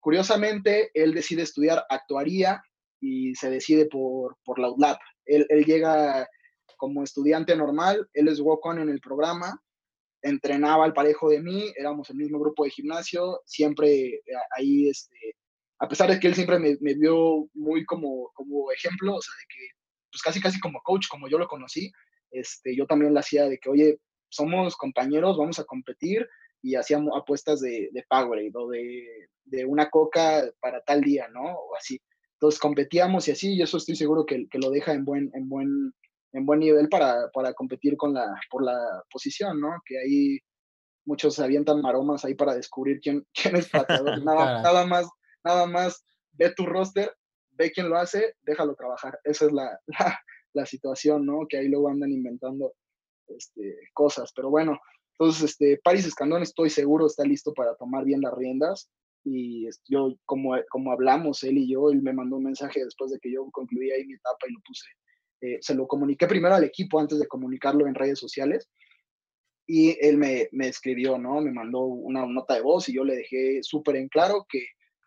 Speaker 5: Curiosamente, él decide estudiar actuaría y se decide por, por la UDLAP. Él, él llega como estudiante normal, él es walk-on en el programa, entrenaba al parejo de mí, éramos el mismo grupo de gimnasio, siempre eh, ahí, este, a pesar de que él siempre me, me vio muy como, como ejemplo, o sea, de que, pues casi, casi como coach, como yo lo conocí, este, yo también le hacía de que, oye, somos compañeros, vamos a competir, y hacíamos apuestas de, de Powerade o de, de, una coca para tal día, ¿no? O así. Entonces competíamos y así, y eso estoy seguro que, que lo deja en buen, en buen en buen nivel para, para competir con la, por la posición, ¿no? Que ahí muchos se avientan maromas ahí para descubrir quién, quién es pateador. Nada, nada, más, nada más ve tu roster, ve quién lo hace, déjalo trabajar. Esa es la, la, la situación, ¿no? Que ahí luego andan inventando este, cosas. Pero bueno, entonces, este, Paris Escandón estoy seguro está listo para tomar bien las riendas. Y yo, como, como hablamos él y yo, él me mandó un mensaje después de que yo concluí ahí mi etapa y lo puse eh, se lo comuniqué primero al equipo antes de comunicarlo en redes sociales y él me, me escribió, ¿no? Me mandó una nota de voz y yo le dejé súper en claro que,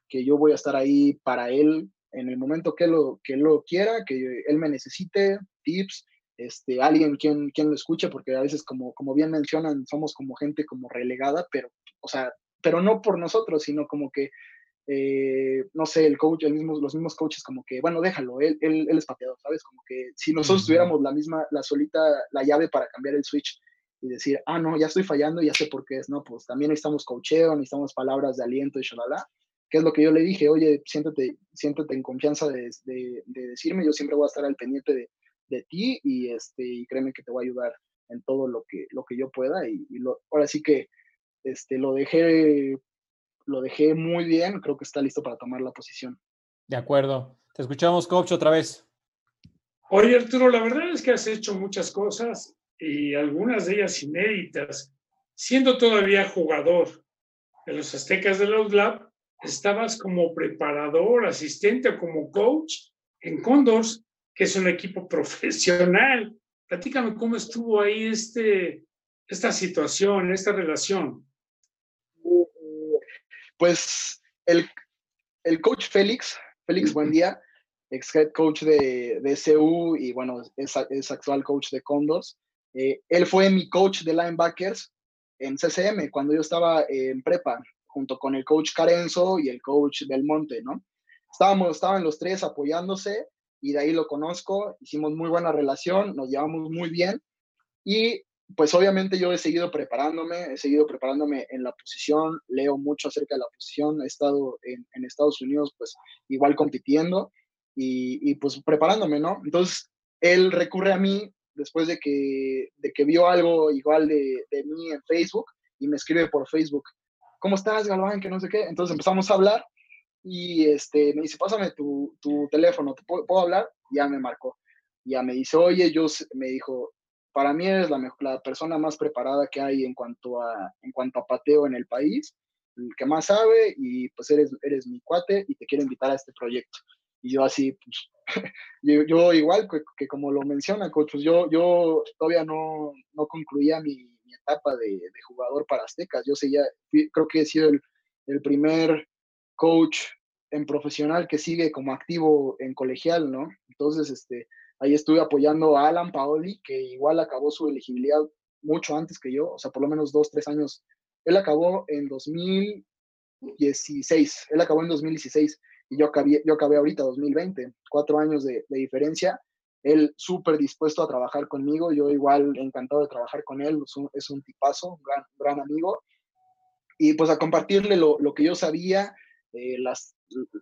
Speaker 5: que yo voy a estar ahí para él en el momento que lo, que lo quiera, que él me necesite, tips, este, alguien quien, quien lo escuche, porque a veces, como, como bien mencionan, somos como gente como relegada, pero, o sea, pero no por nosotros, sino como que eh, no sé, el coach, el mismo, los mismos coaches como que, bueno, déjalo, él, él, él es pateador, ¿sabes? Como que si nosotros tuviéramos la misma, la solita, la llave para cambiar el switch y decir, ah, no, ya estoy fallando, ya sé por qué es, ¿no? Pues también necesitamos coacheo, necesitamos palabras de aliento y shalala, ¿Qué es lo que yo le dije? Oye, siéntate, siéntate en confianza de, de, decirme, yo siempre voy a estar al pendiente de, de, ti y, este, y créeme que te voy a ayudar en todo lo que, lo que yo pueda. Y, lo, ahora sí que este, lo, dejé, lo dejé muy bien, creo que está listo para tomar la posición.
Speaker 2: De acuerdo. Te escuchamos, coach, otra vez.
Speaker 3: Oye, Arturo, la verdad es que has hecho muchas cosas y algunas de ellas inéditas. Siendo todavía jugador de los Aztecas de la UDLAP, estabas como preparador, asistente o como coach en Condors, que es un equipo profesional. Platícame cómo estuvo ahí este, esta situación, esta relación.
Speaker 5: Pues el, el coach Félix, Félix Buendía, ex head coach de, de CU y bueno, es, es actual coach de Condors. Eh, él fue mi coach de linebackers en CCM cuando yo estaba en prepa junto con el coach Carenzo y el coach Del Monte, ¿no? Estábamos, estaban los tres apoyándose y de ahí lo conozco, hicimos muy buena relación, nos llevamos muy bien y pues obviamente yo he seguido preparándome, he seguido preparándome en la posición, leo mucho acerca de la posición, he estado en, en Estados Unidos pues igual compitiendo y, y, pues preparándome, ¿no? Entonces él recurre a mí después de que, de que vio algo igual de, de mí en Facebook y me escribe por Facebook, ¿cómo estás, Galván? Que no sé qué. Entonces empezamos a hablar y este, me dice, pásame tu, tu teléfono, ¿te puedo, hablar? ya me marcó. Ya me dice, oye, yo, me dijo, para mí eres la, la persona más preparada que hay en cuanto, a, en cuanto a pateo en el país, el que más sabe y pues eres, eres mi cuate y te quiero invitar a este proyecto. Y yo así, pues, yo, yo, igual que, como lo menciona, coach, pues yo, yo todavía no, no concluía mi, etapa de, jugador para Aztecas. Yo ya, creo que he sido el, el, primer coach en profesional que sigue como activo en colegial, ¿no? Entonces, este, ahí estuve apoyando a Alan Paoli, que igual acabó su elegibilidad mucho antes que yo, o sea, por lo menos dos, tres años. Él acabó en 2016, él acabó en 2016 y yo acabé, yo acabé ahorita 2020, cuatro años de, de diferencia él súper dispuesto a trabajar conmigo, yo igual encantado de trabajar con él, es un, tipazo, un gran, gran, amigo. Y pues a compartirle lo, lo que yo sabía, eh, las,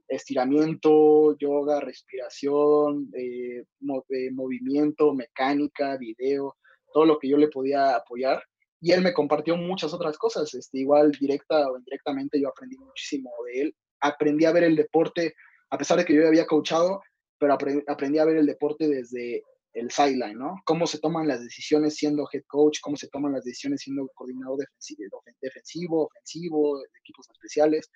Speaker 5: estiramiento, yoga, respiración, eh, eh, movimiento, mecánica, video, todo lo que yo le podía apoyar. Y él me compartió muchas otras cosas, este, igual directa o indirectamente yo aprendí muchísimo de él. Aprendí a ver el deporte, a pesar de que yo había coachado, pero aprendí a ver el deporte desde el sideline, ¿no? Cómo se toman las decisiones siendo head coach, cómo se toman las decisiones siendo coordinador defensivo, ofensivo, de equipos especiales,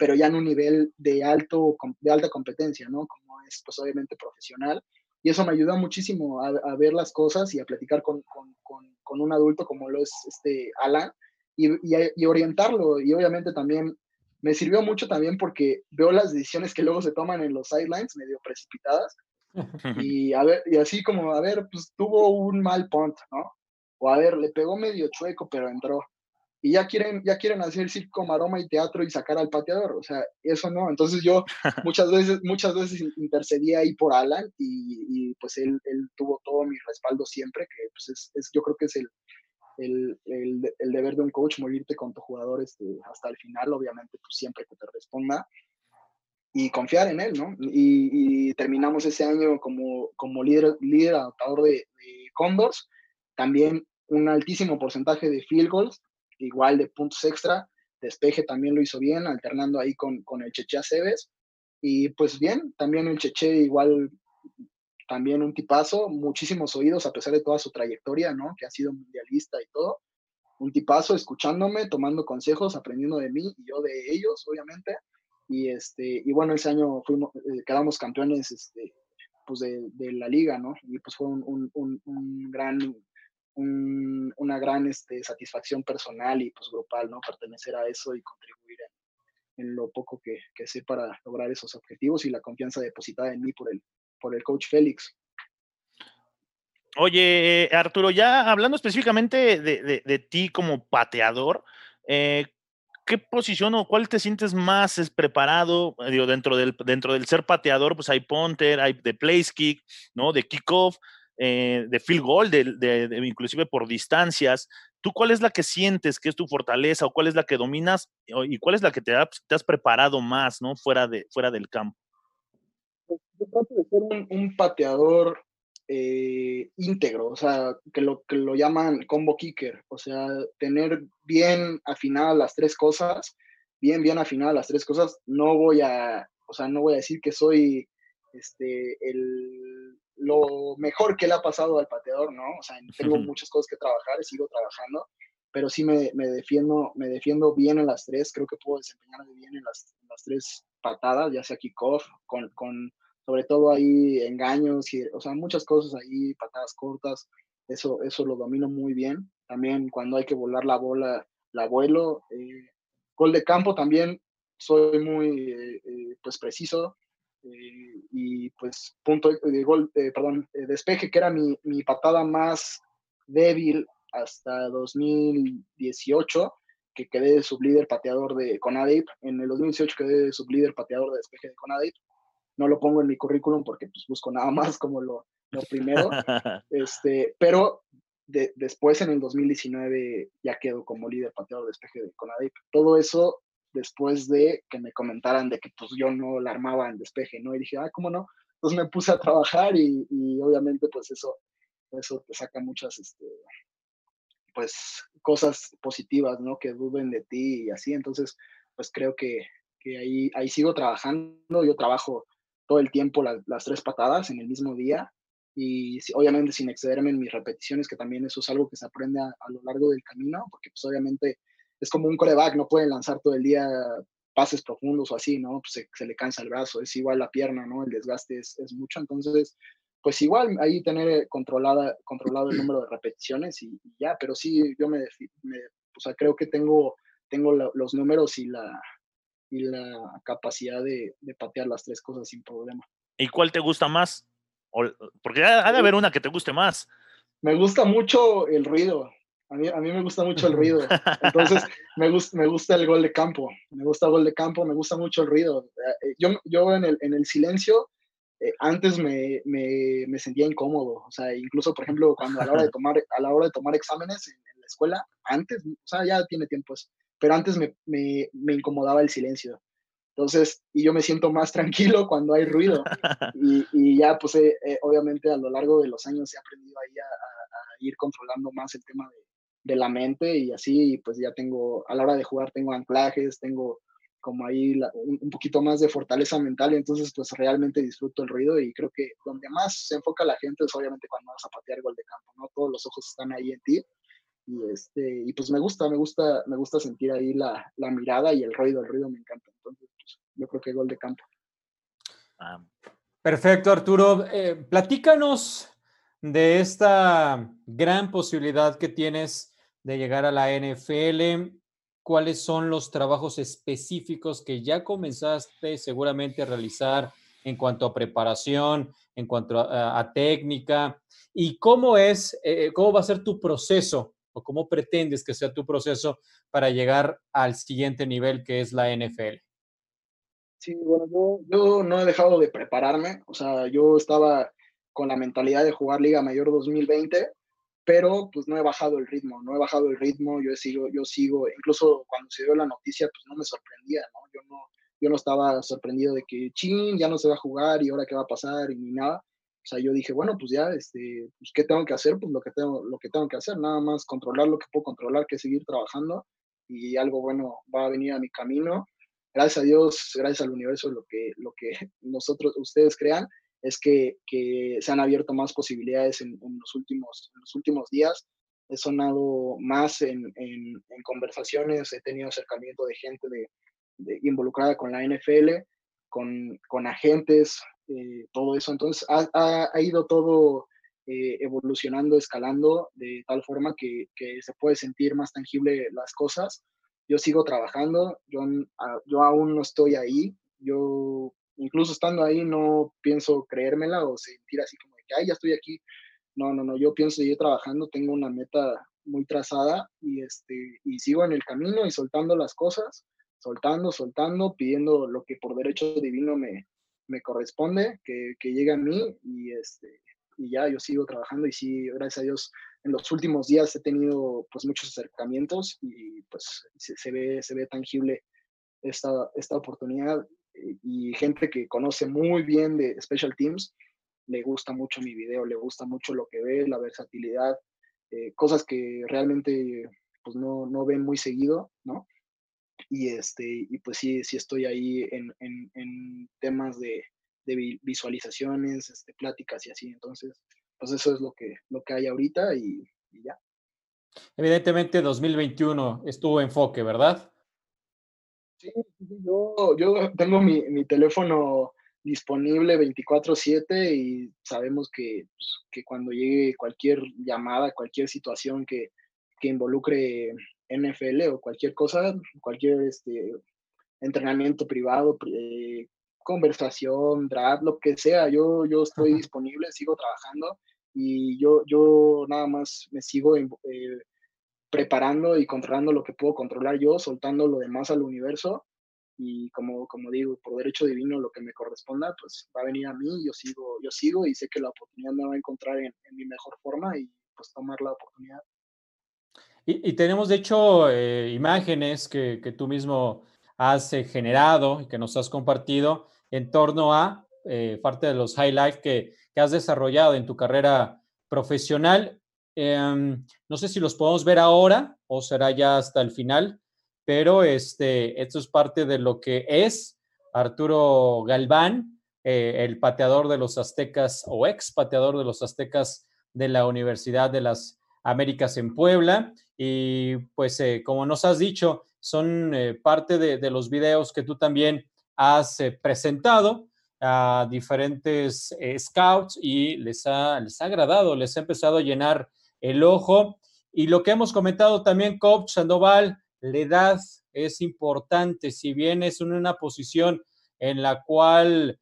Speaker 5: pero ya en un nivel de, alto, de alta competencia, ¿no? Como es, pues obviamente profesional. Y eso me ayuda muchísimo a, ver las cosas y a platicar con, con, con, un adulto como lo es este Alan y, y, orientarlo. Y obviamente también me sirvió mucho también porque veo las decisiones que luego se toman en los sidelines medio precipitadas y a ver y así como a ver pues tuvo un mal punt no o a ver le pegó medio chueco pero entró y ya quieren ya quieren hacer circo maroma y teatro y sacar al pateador o sea eso no entonces yo muchas veces muchas veces intercedí ahí por Alan y, pues él, él, tuvo todo mi respaldo siempre que pues es, es yo creo que es el el, el, deber de un coach, morirte con tu jugador este, hasta el final, obviamente, pues siempre que te responda y confiar en él, ¿no? Y, terminamos ese año como, como líder, líder adoptador de, de, Condors, también un altísimo porcentaje de field goals, igual de puntos extra, despeje también lo hizo bien, alternando ahí con, con el Cheche Aceves, y pues bien, también el Cheche igual también un tipazo, muchísimos oídos a pesar de toda su trayectoria, ¿no? Que ha sido mundialista y todo. Un tipazo escuchándome, tomando consejos, aprendiendo de mí y yo de ellos, obviamente. Y, este, y bueno, ese año fuimos, eh, quedamos campeones este, pues de, de, la liga, ¿no? Y pues fue un, un, un, gran, una gran este, satisfacción personal y pues grupal, ¿no? Pertenecer a eso y contribuir en, lo poco que, que sé para lograr esos objetivos y la confianza depositada en mí por el, por el coach Félix.
Speaker 4: Oye, Arturo, ya hablando específicamente de, ti como pateador, eh, ¿qué posición o cuál te sientes más preparado? Digo, dentro del, dentro del ser pateador, pues hay punter, hay de place kick, ¿no? De kickoff. Eh, de field goal, de, inclusive por distancias. ¿Tú cuál es la que sientes que es tu fortaleza o cuál es la que dominas y cuál es la que te, has preparado más, ¿no? Fuera, de, fuera del campo.
Speaker 5: Pues, yo trato de ser un, pateador eh, íntegro, o sea, que lo, que lo llaman combo kicker, o sea, tener bien afinadas las tres cosas, bien, bien afinadas las tres cosas, no voy a, o sea, no voy a decir que soy este, el, lo mejor que le ha pasado al pateador, ¿no? O sea, tengo muchas cosas que trabajar, y sigo trabajando, pero sí me, me, defiendo, me defiendo bien en las tres, creo que puedo desempeñarme bien en las, las tres patadas, ya sea kickoff, con, con sobre todo ahí engaños, y, o sea, muchas cosas ahí, patadas cortas, eso, eso lo domino muy bien. También cuando hay que volar la bola, la vuelo. Eh, gol de campo también soy muy, eh, eh, pues, preciso, eh, y pues punto de gol, eh, perdón, eh, despeje, que era mi, mi, patada más débil hasta 2018, que quedé de sublíder pateador de Conadip. En el 2018 quedé de sublíder pateador de despeje de Conadip. No lo pongo en mi currículum porque pues busco nada más como lo, lo primero. este, pero de, después en el 2019 ya quedo como líder pateador de despeje de Conadip. Todo eso después de que me comentaran de que pues yo no la armaba en despeje, ¿no? Y dije, ah, ¿cómo no? Entonces me puse a trabajar y, obviamente pues eso, eso te saca muchas, este, pues cosas positivas, ¿no? Que duden de ti y así. Entonces, pues creo que, que ahí, ahí sigo trabajando. Yo trabajo todo el tiempo las tres patadas en el mismo día y obviamente sin excederme en mis repeticiones, que también eso es algo que se aprende a, a lo largo del camino, porque pues obviamente es como un coreback, no pueden lanzar todo el día pases profundos o así, ¿no? Pues se, le cansa el brazo, es igual la pierna, ¿no? El desgaste es, mucho, entonces, pues igual ahí tener controlada, controlado el número de repeticiones y, ya, pero sí, yo me, me, o sea, creo que tengo, tengo los números y la, y la capacidad de, de, patear las tres cosas sin problema.
Speaker 4: ¿Y cuál te gusta más? porque ha de haber una que te guste más.
Speaker 5: Me gusta mucho el ruido. A mí, a mí me gusta mucho el ruido. Entonces, me, gusta, me gusta el gol de campo. Me gusta el gol de campo, me gusta mucho el ruido. Eh, yo, yo en, el, en el silencio, eh, antes me, me, me, sentía incómodo. O sea, incluso, por ejemplo, cuando a la hora de tomar, a la hora de tomar exámenes en, la escuela, antes, o sea, ya tiene tiempo eso, pero antes me, me, me incomodaba el silencio. Entonces, y yo me siento más tranquilo cuando hay ruido. Y, y ya, pues, eh, obviamente a lo largo de los años he aprendido ahí a, a, ir controlando más el tema de, de la mente y así, pues ya tengo, a la hora de jugar tengo anclajes, tengo como ahí un, poquito más de fortaleza mental y entonces pues realmente disfruto el ruido y creo que donde más se enfoca la gente es obviamente cuando vas a patear gol de campo, ¿no? Todos los ojos están ahí en ti y este y pues me gusta, me gusta, me gusta sentir ahí la, la mirada y el ruido, el ruido me encanta, entonces pues, yo creo que gol de campo.
Speaker 2: Ah. Perfecto, Arturo. Eh, platícanos de esta gran posibilidad que tienes de llegar a la NFL, cuáles son los trabajos específicos que ya comenzaste seguramente a realizar en cuanto a preparación, en cuanto a, técnica, y cómo es, eh, cómo va a ser tu proceso o cómo pretendes que sea tu proceso para llegar al siguiente nivel que es la NFL.
Speaker 5: Sí, bueno, yo no he dejado de prepararme, o sea, yo estaba con la mentalidad de jugar Liga Mayor 2020 pero pues no he bajado el ritmo, no he bajado el ritmo, yo sigo, yo sigo, incluso cuando se dio la noticia, pues no me sorprendía, ¿no? Yo no, yo no estaba sorprendido de que, chin, ya no se va a jugar y ahora qué va a pasar y ni nada. O sea, yo dije, bueno, pues ya, este, pues, ¿qué tengo que hacer? Pues lo que tengo, lo que tengo que hacer, nada más controlar lo que puedo controlar, que seguir trabajando y algo bueno va a venir a mi camino. Gracias a Dios, gracias al universo, lo que, lo que nosotros, ustedes crean, es que, que se han abierto más posibilidades en, los, últimos, en los últimos días. He sonado más en, en, conversaciones, he tenido acercamiento de gente de, involucrada con la NFL, con, con agentes, eh, todo eso. Entonces ha, ha, ido todo eh, evolucionando, escalando de tal forma que, que, se puede sentir más tangible las cosas. Yo sigo trabajando, yo, yo aún no estoy ahí, yo incluso estando ahí no pienso creérmela o sentir así como que, ay, ya estoy aquí. No, no, no, yo pienso seguir trabajando, tengo una meta muy trazada y, este, y sigo en el camino y soltando las cosas, soltando, soltando, pidiendo lo que por derecho divino me, me corresponde, que, que llegue a mí y, este, y ya, yo sigo trabajando y sí, gracias a Dios, en los últimos días he tenido pues muchos acercamientos y pues se, ve, se ve tangible esta, esta oportunidad y gente que conoce muy bien de Special Teams, le gusta mucho mi video, le gusta mucho lo que ve, la versatilidad, eh, cosas que realmente pues no, no ven muy seguido, ¿no? Y, este, y pues sí, sí estoy ahí en, en, en temas de, de, visualizaciones, este, pláticas y así. Entonces, pues eso es lo que, lo que hay ahorita y, y ya.
Speaker 2: Evidentemente 2021 estuvo enfoque, ¿verdad?
Speaker 5: Sí, yo, yo tengo mi, mi teléfono disponible 24/7 y sabemos que, pues, que, cuando llegue cualquier llamada, cualquier situación que, que involucre NFL o cualquier cosa, cualquier este, entrenamiento privado, eh, conversación, draft, lo que sea, yo, yo estoy disponible, sigo trabajando y yo, yo nada más me sigo eh, preparando y controlando lo que puedo controlar yo, soltando lo demás al universo y como, como digo, por derecho divino lo que me corresponda, pues va a venir a mí, yo sigo, yo sigo y sé que la oportunidad me va a encontrar en, en mi mejor forma y pues tomar la oportunidad.
Speaker 2: Y, tenemos, de hecho, eh, imágenes que, que, tú mismo has eh, generado y que nos has compartido en torno a eh, parte de los highlights que, que, has desarrollado en tu carrera profesional. Em, no sé si los podemos ver ahora o será ya hasta el final, pero este, esto es parte de lo que es Arturo Galván, el pateador de los aztecas o ex pateador de los aztecas de la Universidad de las Américas en Puebla. Y pues, eh, como nos has dicho, son eh, parte de, los videos que tú también has eh, presentado a diferentes scouts y les ha, les ha agradado, les ha empezado a llenar el ojo. Y lo que hemos comentado también, Coach Sandoval, la edad es importante, si bien es una posición en la cual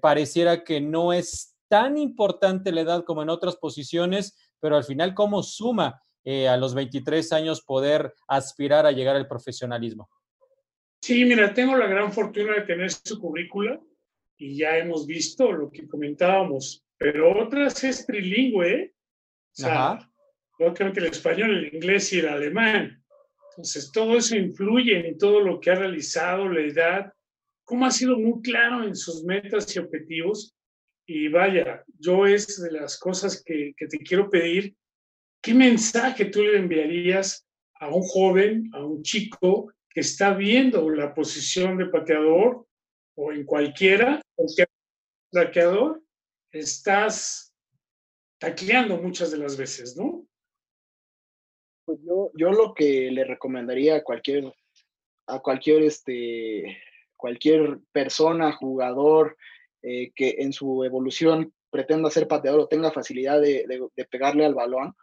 Speaker 2: pareciera que no es tan importante la edad como en otras posiciones, pero al final, ¿cómo suma eh, a los 23 años poder aspirar a llegar al profesionalismo?
Speaker 3: Sí, mira, tengo la gran fortuna de tener su currícula y ya hemos visto lo que comentábamos, pero otras es trilingüe, ¿eh? o sea, lógicamente el español, el inglés y el alemán. Entonces, todo eso influye en todo lo que ha realizado, la edad, cómo ha sido muy claro en sus metas y objetivos y vaya, yo es de las cosas que, que, te quiero pedir, ¿qué mensaje tú le enviarías a un joven, a un chico que está viendo la posición de pateador o en cualquiera, porque pateador estás tacleando muchas de las veces, ¿no?
Speaker 5: Pues yo, yo lo que le recomendaría a cualquier, a cualquier, este, cualquier persona, jugador, eh, que en su evolución pretenda ser pateador o tenga facilidad de, pegarle al balón,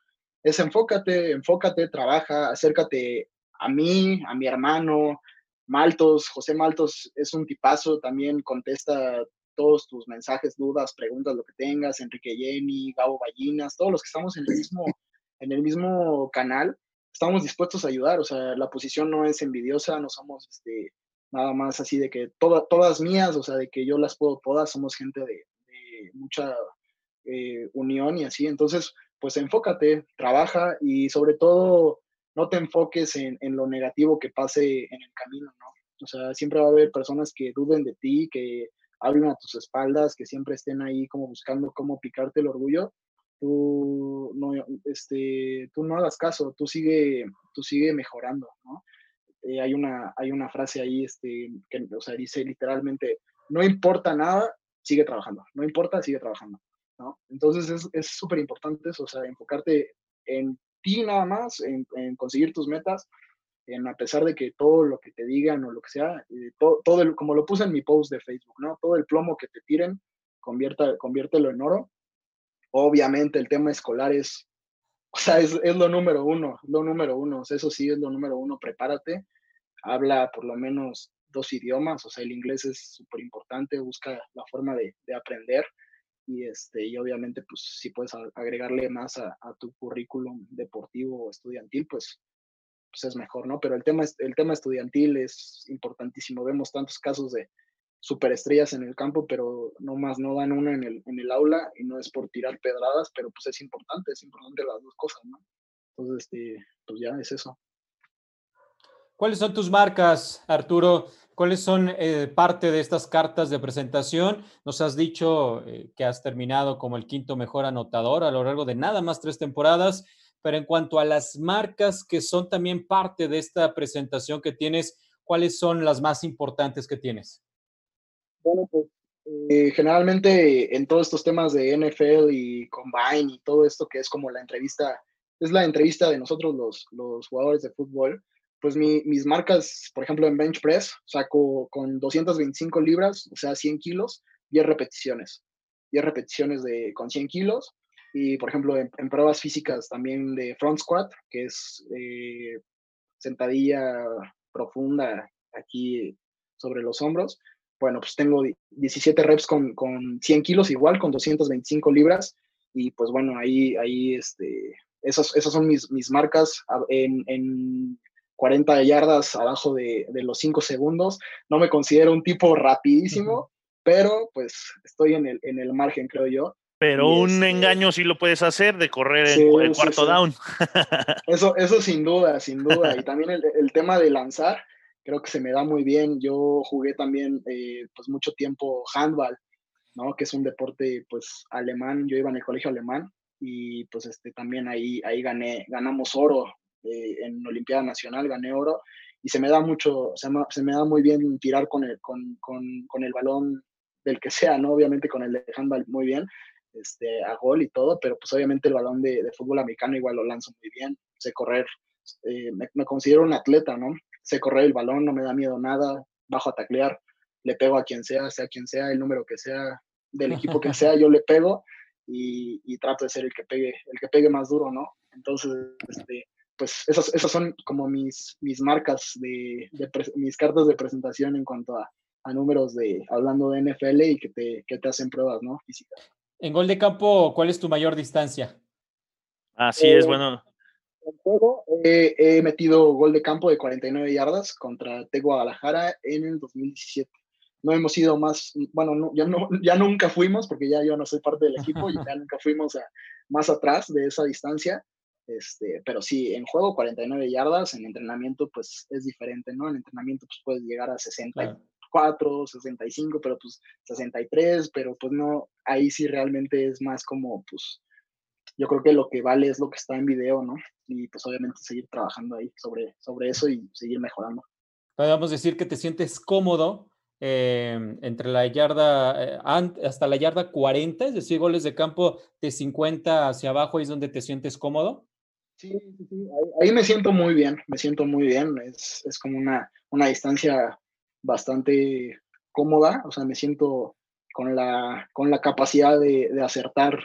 Speaker 5: es enfócate, enfócate, trabaja, acércate a mí, a mi hermano, Maltos, José Maltos es un tipazo, también contesta todos tus mensajes, dudas, preguntas, lo que tengas, Enrique Jenny, Gabo Ballinas, todos los que estamos en el mismo, en el mismo canal, estamos dispuestos a ayudar, o sea, la posición no es envidiosa, no somos este, nada más así de que todas mías, o sea, de que yo las puedo todas, somos gente de, mucha eh, unión y así, entonces, pues enfócate, trabaja y sobre todo no te enfoques en, lo negativo que pase en el camino, ¿no? O sea, siempre va a haber personas que duden de ti, que hablen a tus espaldas, que siempre estén ahí como buscando cómo picarte el orgullo. Tú no, este, tú no hagas caso, tú sigue, tú sigue mejorando, ¿no? Eh, hay, una, hay una frase ahí este, que o sea, dice literalmente, no importa nada, sigue trabajando, no importa, sigue trabajando. ¿no? Entonces es súper importante eso, o sea, enfocarte en ti nada más, en, conseguir tus metas, en a pesar de que todo lo que te digan o lo que sea, eh, todo, todo como lo puse en mi post de Facebook, ¿no? Todo el plomo que te tiren, convierta, conviértelo en oro. Obviamente el tema escolar es, o sea, es, es, lo número uno, lo número uno, eso sí es lo número uno, prepárate, habla por lo menos dos idiomas, o sea, el inglés es súper importante, busca la forma de, de, aprender y, este, y obviamente, pues si puedes agregarle más a, a tu currículum deportivo o estudiantil, pues, pues es mejor, ¿no? Pero el tema, el tema estudiantil es importantísimo, vemos tantos casos de superestrellas en el campo, pero no más no dan una en el, en el aula y no es por tirar pedradas, pero pues es importante, es importante las dos cosas, ¿no? Entonces, este, pues ya es eso.
Speaker 2: ¿Cuáles son tus marcas, Arturo? ¿Cuáles son eh, parte de estas cartas de presentación? Nos has dicho eh, que has terminado como el quinto mejor anotador a lo largo de nada más tres temporadas, pero en cuanto a las marcas que son también parte de esta presentación que tienes, ¿cuáles son las más importantes que tienes?
Speaker 5: Bueno, pues eh, generalmente en todos estos temas de NFL y Combine y todo esto que es como la entrevista, es la entrevista de nosotros los, los jugadores de fútbol, pues mis marcas, por ejemplo, en bench press, saco con 225 libras, o sea, 100 kilos, 10 repeticiones. 10 repeticiones de, con 100 kilos. Y, por ejemplo, en, pruebas físicas también de front squat, que es eh, sentadilla profunda aquí sobre los hombros, bueno, pues tengo 17 reps con, con 100 kilos igual, con 225 libras. Y pues bueno, ahí, ahí este, esas, esas son mis, mis marcas en, en 40 yardas abajo de, de los 5 segundos. No me considero un tipo rapidísimo, pero pues estoy en el, en el margen, creo yo.
Speaker 4: Pero un este engaño sí lo puedes hacer de correr el, cuarto down.
Speaker 5: Eso, eso sin duda, sin duda. Y también el, el tema de lanzar creo que se me da muy bien. Yo jugué también eh, pues mucho tiempo handball, ¿no? Que es un deporte pues alemán. Yo iba en el colegio alemán y pues este también ahí, ahí gané, ganamos oro eh, en Olimpiada Nacional, gané oro y se me da mucho, se me, se me da muy bien tirar con el, con, con, con, el balón del que sea, ¿no? Obviamente con el de handball muy bien, este, a gol y todo, pero pues obviamente el balón de, de fútbol americano igual lo lanzo muy bien, sé correr, eh, me, me, considero un atleta, ¿no? Sé correr el balón, no me da miedo nada, bajo a taclear, le pego a quien sea, sea quien sea, el número que sea, del equipo que sea, yo le pego y, y, trato de ser el que pegue, el que pegue más duro, ¿no? Entonces, este, pues esas, esas son como mis, mis marcas, de, de mis cartas de presentación en cuanto a, a, números de, hablando de NFL y que te, que te hacen pruebas, ¿no? Físicas.
Speaker 2: En gol de campo, ¿cuál es tu mayor distancia?
Speaker 4: Así eh, es, bueno,
Speaker 5: en juego eh, he metido gol de campo de 49 yardas contra T Guadalajara en el 2017. No hemos ido más, bueno, no, ya, no, ya nunca fuimos, porque ya yo no soy parte del equipo, y ya nunca fuimos a, más atrás de esa distancia. Este, pero sí, en juego 49 yardas, en entrenamiento pues es diferente, ¿no? En entrenamiento pues puedes llegar a 64, 65, pero pues 63, pero pues no, ahí sí realmente es más como pues yo creo que lo que vale es lo que está en video, ¿no? Y pues obviamente seguir trabajando ahí sobre, sobre eso y seguir mejorando.
Speaker 2: Podemos decir que te sientes cómodo eh, entre la yarda, eh, hasta la yarda 40, es decir, goles de campo de 50 hacia abajo, ahí es donde te sientes cómodo.
Speaker 5: Sí, sí, sí. Ahí, ahí me siento muy bien, me siento muy bien. Es, es como una, una distancia bastante cómoda, o sea, me siento con la, con la capacidad de, de acertar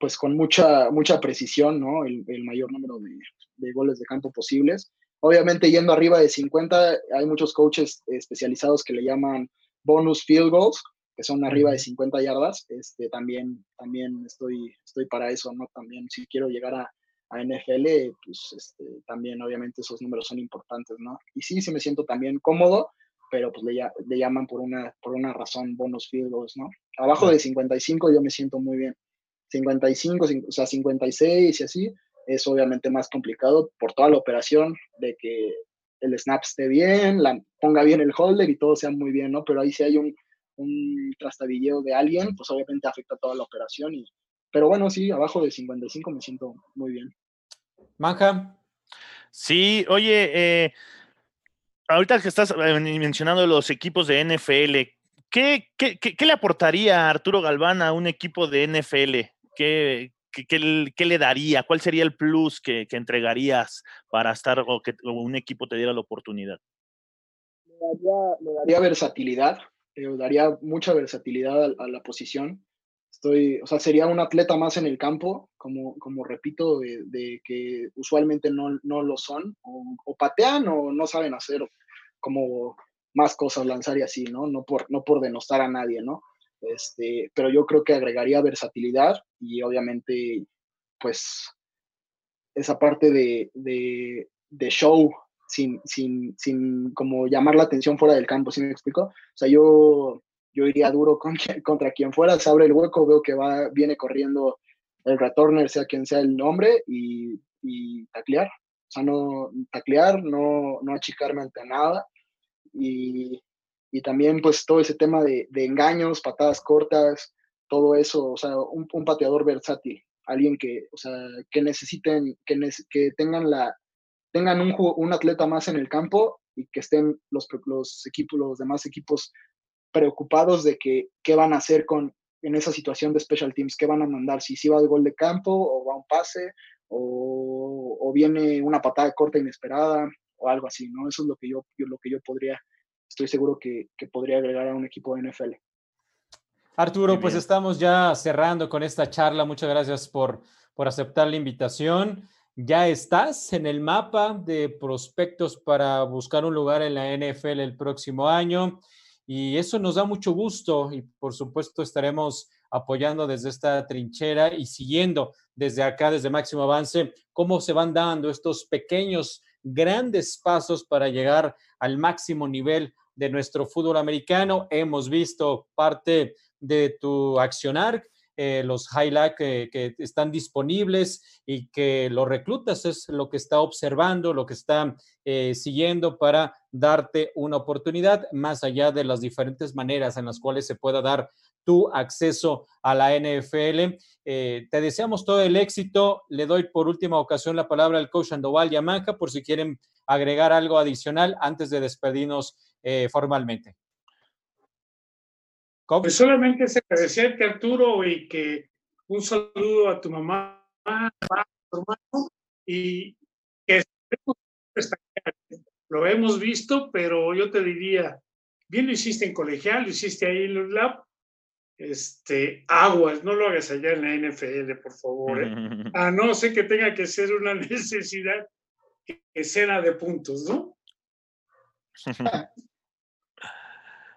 Speaker 5: pues con mucha, mucha precisión, ¿no? El, el mayor número de, de, goles de campo posibles. Obviamente yendo arriba de 50, hay muchos coaches especializados que le llaman bonus field goals, que son arriba de 50 yardas. Este, también, también estoy, estoy para eso, ¿no? También si quiero llegar a, a NFL, pues este, también obviamente esos números son importantes, ¿no? Y sí, sí me siento también cómodo, pero pues le, le llaman por una, por una razón bonus field goals, ¿no? Abajo de 55 yo me siento muy bien. 55, o sea, 56 y así, es obviamente más complicado por toda la operación de que el snap esté bien, la, ponga bien el holder y todo sea muy bien, ¿no? Pero ahí si hay un, un trastabilleo de alguien, pues obviamente afecta toda la operación. Y, pero bueno, sí, abajo de 55 me siento muy bien.
Speaker 2: Manja.
Speaker 4: Sí, oye, eh, ahorita que estás eh, mencionando los equipos de NFL, ¿qué, qué, qué, qué le aportaría Arturo Galván a un equipo de NFL? ¿Qué, qué, le daría? ¿Cuál sería el plus que, que entregarías para estar o que un equipo te diera la oportunidad?
Speaker 5: Le daría, daría versatilidad, le daría mucha versatilidad a, la posición. Estoy, o sea, sería un atleta más en el campo, como, como repito, de, de que usualmente no, no lo son, o, o, patean o no saben hacer como más cosas, lanzar y así, ¿no? No por, no por denostar a nadie, ¿no? Este, pero yo creo que agregaría versatilidad y obviamente, pues, esa parte de, de, de show sin, sin, sin como llamar la atención fuera del campo, ¿sí me explico? O sea, yo, yo iría duro con, contra quien fuera, se abre el hueco, veo que va, viene corriendo el returner, sea quien sea el nombre, y, y taclear. O sea, no taclear, no, no achicarme ante nada. Y, y también pues todo ese tema de, de, engaños, patadas cortas, todo eso, o sea, un, un, pateador versátil, alguien que, o sea, que necesiten, que, que tengan la, tengan un, un, atleta más en el campo y que estén los, los equipos, los demás equipos preocupados de que qué van a hacer con en esa situación de special teams, qué van a mandar, si, si va de gol de campo o va un pase o, o, viene una patada corta inesperada o algo así, ¿no? Eso es lo que yo, lo que yo podría, estoy seguro que, que podría agregar a un equipo de NFL.
Speaker 2: Arturo, pues estamos ya cerrando con esta charla. Muchas gracias por, por aceptar la invitación. Ya estás en el mapa de prospectos para buscar un lugar en la NFL el próximo año y eso nos da mucho gusto y por supuesto estaremos apoyando desde esta trinchera y siguiendo desde acá, desde Máximo Avance, cómo se van dando estos pequeños, grandes pasos para llegar al máximo nivel de nuestro fútbol americano. Hemos visto parte de tu accionar, eh, los highlights que, que, están disponibles y que los reclutas es lo que está observando, lo que está eh, siguiendo para darte una oportunidad más allá de las diferentes maneras en las cuales se pueda dar tu acceso a la NFL. Eh, te deseamos todo el éxito. Le doy por última ocasión la palabra al coach Andoval Yamaja por si quieren agregar algo adicional antes de despedirnos eh, formalmente.
Speaker 3: Pues solamente es agradecerte, Arturo, y que un saludo a tu mamá, a tu hermano, y que lo hemos visto, pero yo te diría, bien lo hiciste en colegial, lo hiciste ahí en los lab, este, aguas, no lo hagas allá en la NFL, por favor, ¿eh? a no ser que tenga que ser una necesidad sea de puntos, ¿no?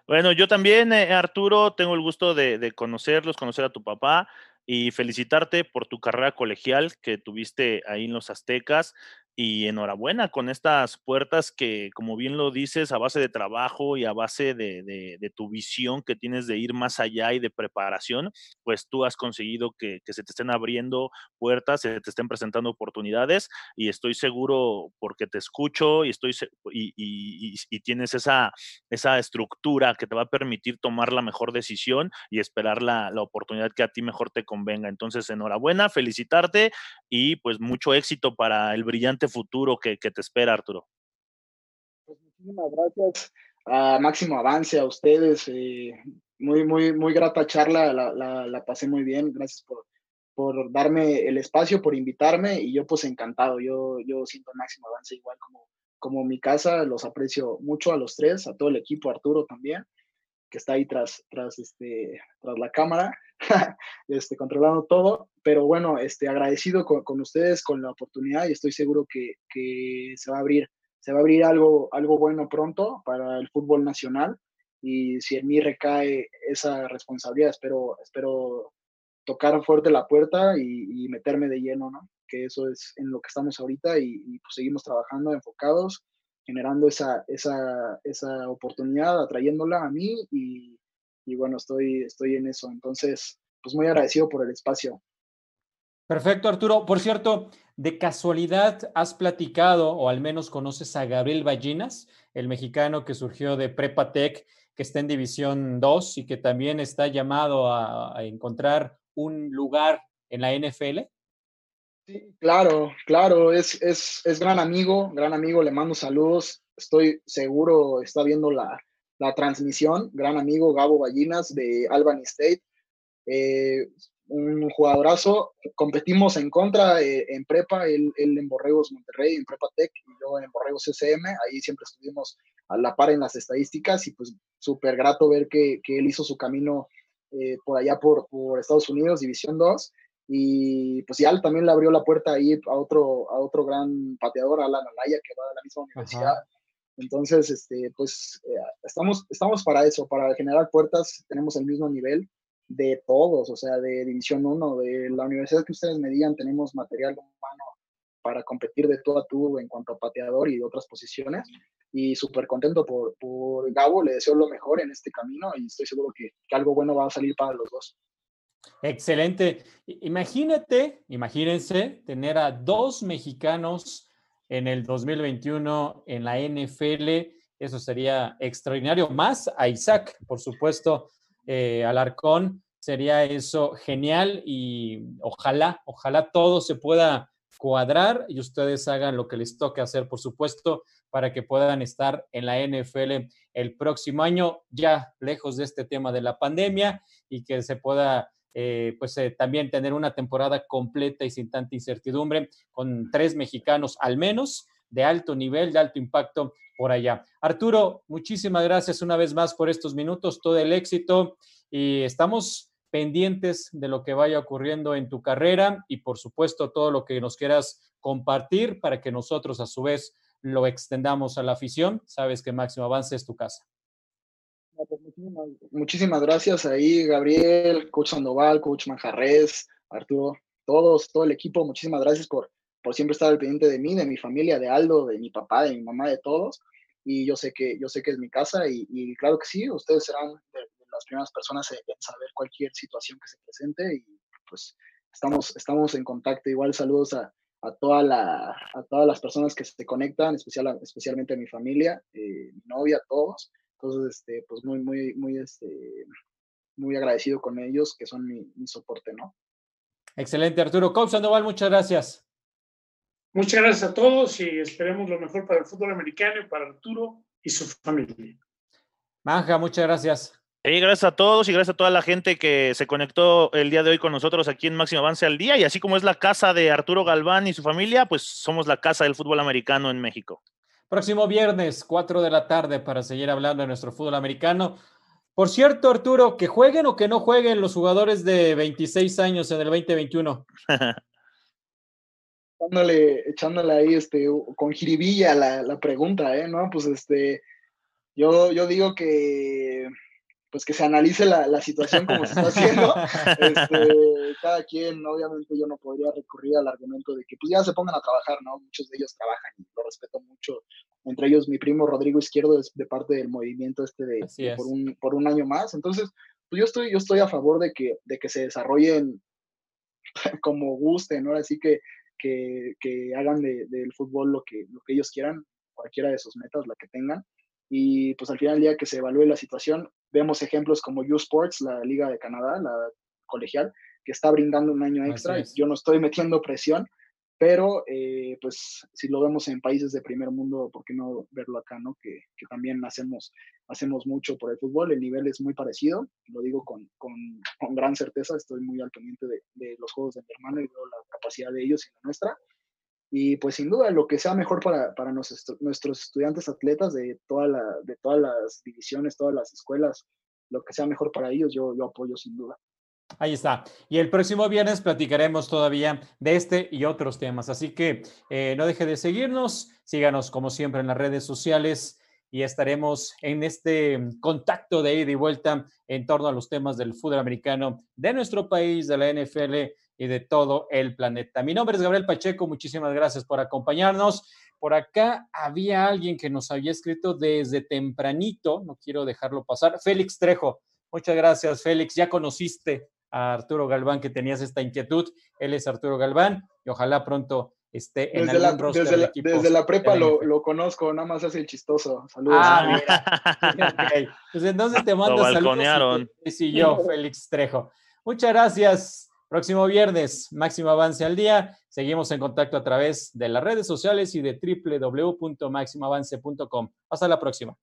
Speaker 4: Bueno, yo también, eh, Arturo, tengo el gusto de, de, conocerlos, conocer a tu papá y felicitarte por tu carrera colegial que tuviste ahí en los Aztecas y enhorabuena con estas puertas que, como bien lo dices, a base de trabajo y a base de, de, tu visión que tienes de ir más allá y de preparación, pues tú has conseguido que, que, se te estén abriendo puertas, se te estén presentando oportunidades y estoy seguro porque te escucho y, estoy, y, y, y tienes esa, esa estructura que te va a permitir tomar la mejor decisión y esperar la, la oportunidad que a ti mejor te convenga. Entonces, enhorabuena, felicitarte y pues mucho éxito para el brillante futuro que, que te espera, Arturo.
Speaker 5: Pues muchísimas gracias a Máximo Avance, a ustedes. Eh, muy, muy, muy grata charla, la, la, la, pasé muy bien. Gracias por, por darme el espacio, por invitarme y yo pues encantado. Yo, yo siento Máximo Avance igual como, como mi casa, los aprecio mucho a los tres, a todo el equipo, Arturo también, que está ahí tras, tras, este, tras la cámara. este, controlando todo, pero bueno, este, agradecido con, con, ustedes, con la oportunidad y estoy seguro que, que, se va a abrir, se va a abrir algo, algo bueno pronto para el fútbol nacional y si en mí recae esa responsabilidad, espero, espero tocar fuerte la puerta y, meterme de lleno, ¿no? Que eso es en lo que estamos ahorita y, y pues seguimos trabajando enfocados generando esa, esa, esa oportunidad, atrayéndola a mí y, y bueno, estoy, estoy en eso. Entonces, pues muy agradecido por el espacio.
Speaker 2: Perfecto, Arturo. Por cierto, de casualidad has platicado o al menos conoces a Gabriel Ballinas, el mexicano que surgió de Prepa Tech, que está en División 2 y que también está llamado a, a encontrar un lugar en la NFL.
Speaker 5: Sí, claro, claro, es, es, es gran amigo, gran amigo, le mando saludos. Estoy seguro, está viendo la, la transmisión, gran amigo Gabo Ballinas de Albany State, eh, un jugadorazo, competimos en contra eh, en prepa, él, él, en Borregos Monterrey, en Prepa Tech, y yo en Borregos SM, ahí siempre estuvimos a la par en las estadísticas y pues súper grato ver que, que, él hizo su camino eh, por allá por, por, Estados Unidos, División 2, y pues ya también le abrió la puerta ahí a otro, a otro gran pateador, Alan Alaya, que va de la misma universidad. Ajá entonces, este, pues eh, estamos, estamos para eso, para generar puertas, tenemos el mismo nivel de todos, o sea, de División 1, de la universidad que ustedes me digan, tenemos material humano para competir de todo a tú en cuanto a pateador y otras posiciones. Y súper contento por, por Gabo, le deseo lo mejor en este camino y estoy seguro que, que algo bueno va a salir para los dos.
Speaker 2: Excelente. Imagínate, imagínense tener a dos mexicanos en el 2021 en la NFL. Eso sería extraordinario. Más a Isaac, por supuesto, eh, Alarcón. Sería eso genial y ojalá, ojalá todo se pueda cuadrar y ustedes hagan lo que les toque hacer, por supuesto, para que puedan estar en la NFL el próximo año, ya lejos de este tema de la pandemia y que se pueda eh, pues eh, también tener una temporada completa y sin tanta incertidumbre, con tres mexicanos al menos de alto nivel, de alto impacto por allá. Arturo, muchísimas gracias una vez más por estos minutos, todo el éxito y estamos pendientes de lo que vaya ocurriendo en tu carrera y por supuesto todo lo que nos quieras compartir para que nosotros a su vez lo extendamos a la afición. Sabes que Máximo Avance es tu casa.
Speaker 5: Muchísimas, gracias ahí, Gabriel, Coach Sandoval, Coach Manjarres, Arturo, todos, todo el equipo. Muchísimas gracias por, por siempre estar al pendiente de mí, de mi familia, de Aldo, de mi papá, de mi mamá, de todos. Y yo sé que, yo sé que es mi casa y, claro que sí, ustedes serán las primeras personas en, saber cualquier situación que se presente y pues estamos, estamos en contacto. Igual saludos a, a, toda la, a todas las personas que se conectan, especial, especialmente a mi familia, eh, mi novia, todos. Entonces, este, pues muy, muy, muy, este, muy agradecido con ellos, que son mi, soporte, ¿no?
Speaker 2: Excelente, Arturo. Coach Sandoval, muchas gracias.
Speaker 3: Muchas gracias a todos y esperemos lo mejor para el fútbol americano y para Arturo y su familia.
Speaker 2: Manja, muchas gracias.
Speaker 4: Y gracias a todos y gracias a toda la gente que se conectó el día de hoy con nosotros aquí en Máximo Avance al Día. Y así como es la casa de Arturo Galván y su familia, pues somos la casa del fútbol americano en México.
Speaker 2: Próximo viernes, 4 de la tarde, para seguir hablando de nuestro fútbol americano. Por cierto, Arturo, que jueguen o que no jueguen los jugadores de 26 años en el 2021.
Speaker 5: echándole, echándole ahí este, con jiribilla la, la pregunta, ¿eh? ¿No? Pues este, yo, yo digo que pues que se analice la, la situación como se está haciendo. Este, cada quien, obviamente yo no podría recurrir al argumento de que pues ya se pongan a trabajar, ¿no? Muchos de ellos trabajan respeto mucho. Entre ellos mi primo Rodrigo Izquierdo es de parte del movimiento este de, por, un, por un año más. Entonces, pues yo estoy, yo estoy a favor de que, de que se desarrollen como gusten, ¿no? Así que, que, que hagan de, del fútbol lo que, lo que ellos quieran, cualquiera de sus metas, la que tengan y pues al final del día que se evalúe la situación, vemos ejemplos como U Sports, la Liga de Canadá, la colegial, que está brindando un año extra. Yo no estoy metiendo presión, pero eh, pues si lo vemos en países de primer mundo, ¿por qué no verlo acá, no? Que, que, también hacemos, hacemos mucho por el fútbol, el nivel es muy parecido, lo digo con, con, con gran certeza, estoy muy al pendiente de, de, los juegos de mi hermano y veo la capacidad de ellos y la nuestra. Y pues sin duda lo que sea mejor para, para nuestros, nuestros estudiantes atletas de, toda la, de todas las divisiones, todas las escuelas, lo que sea mejor para ellos, yo, yo apoyo sin duda.
Speaker 2: Ahí está. Y el próximo viernes platicaremos todavía de este y otros temas. Así que eh, no deje de seguirnos, síganos como siempre en las redes sociales y estaremos en este contacto de ida y vuelta en torno a los temas del fútbol americano de nuestro país, de la NFL y de todo el planeta. Mi nombre es Gabriel Pacheco, muchísimas gracias por acompañarnos. Por acá había alguien que nos había escrito desde tempranito, no quiero dejarlo pasar, Félix Trejo. Muchas gracias, Félix. Ya conociste a Arturo Galván que tenías esta inquietud. Él es Arturo Galván y ojalá pronto esté en
Speaker 5: desde
Speaker 2: algún la,
Speaker 5: desde, la, desde la prepa lo, lo, conozco, nada más hace el chistoso. Saludos.
Speaker 2: Ah, mira. Pues entonces te mando saludos. Y yo, Félix Trejo. Muchas gracias. Próximo viernes, máximo avance al día. Seguimos en contacto a través de las redes sociales y de www.máximoavance.com. Hasta la próxima.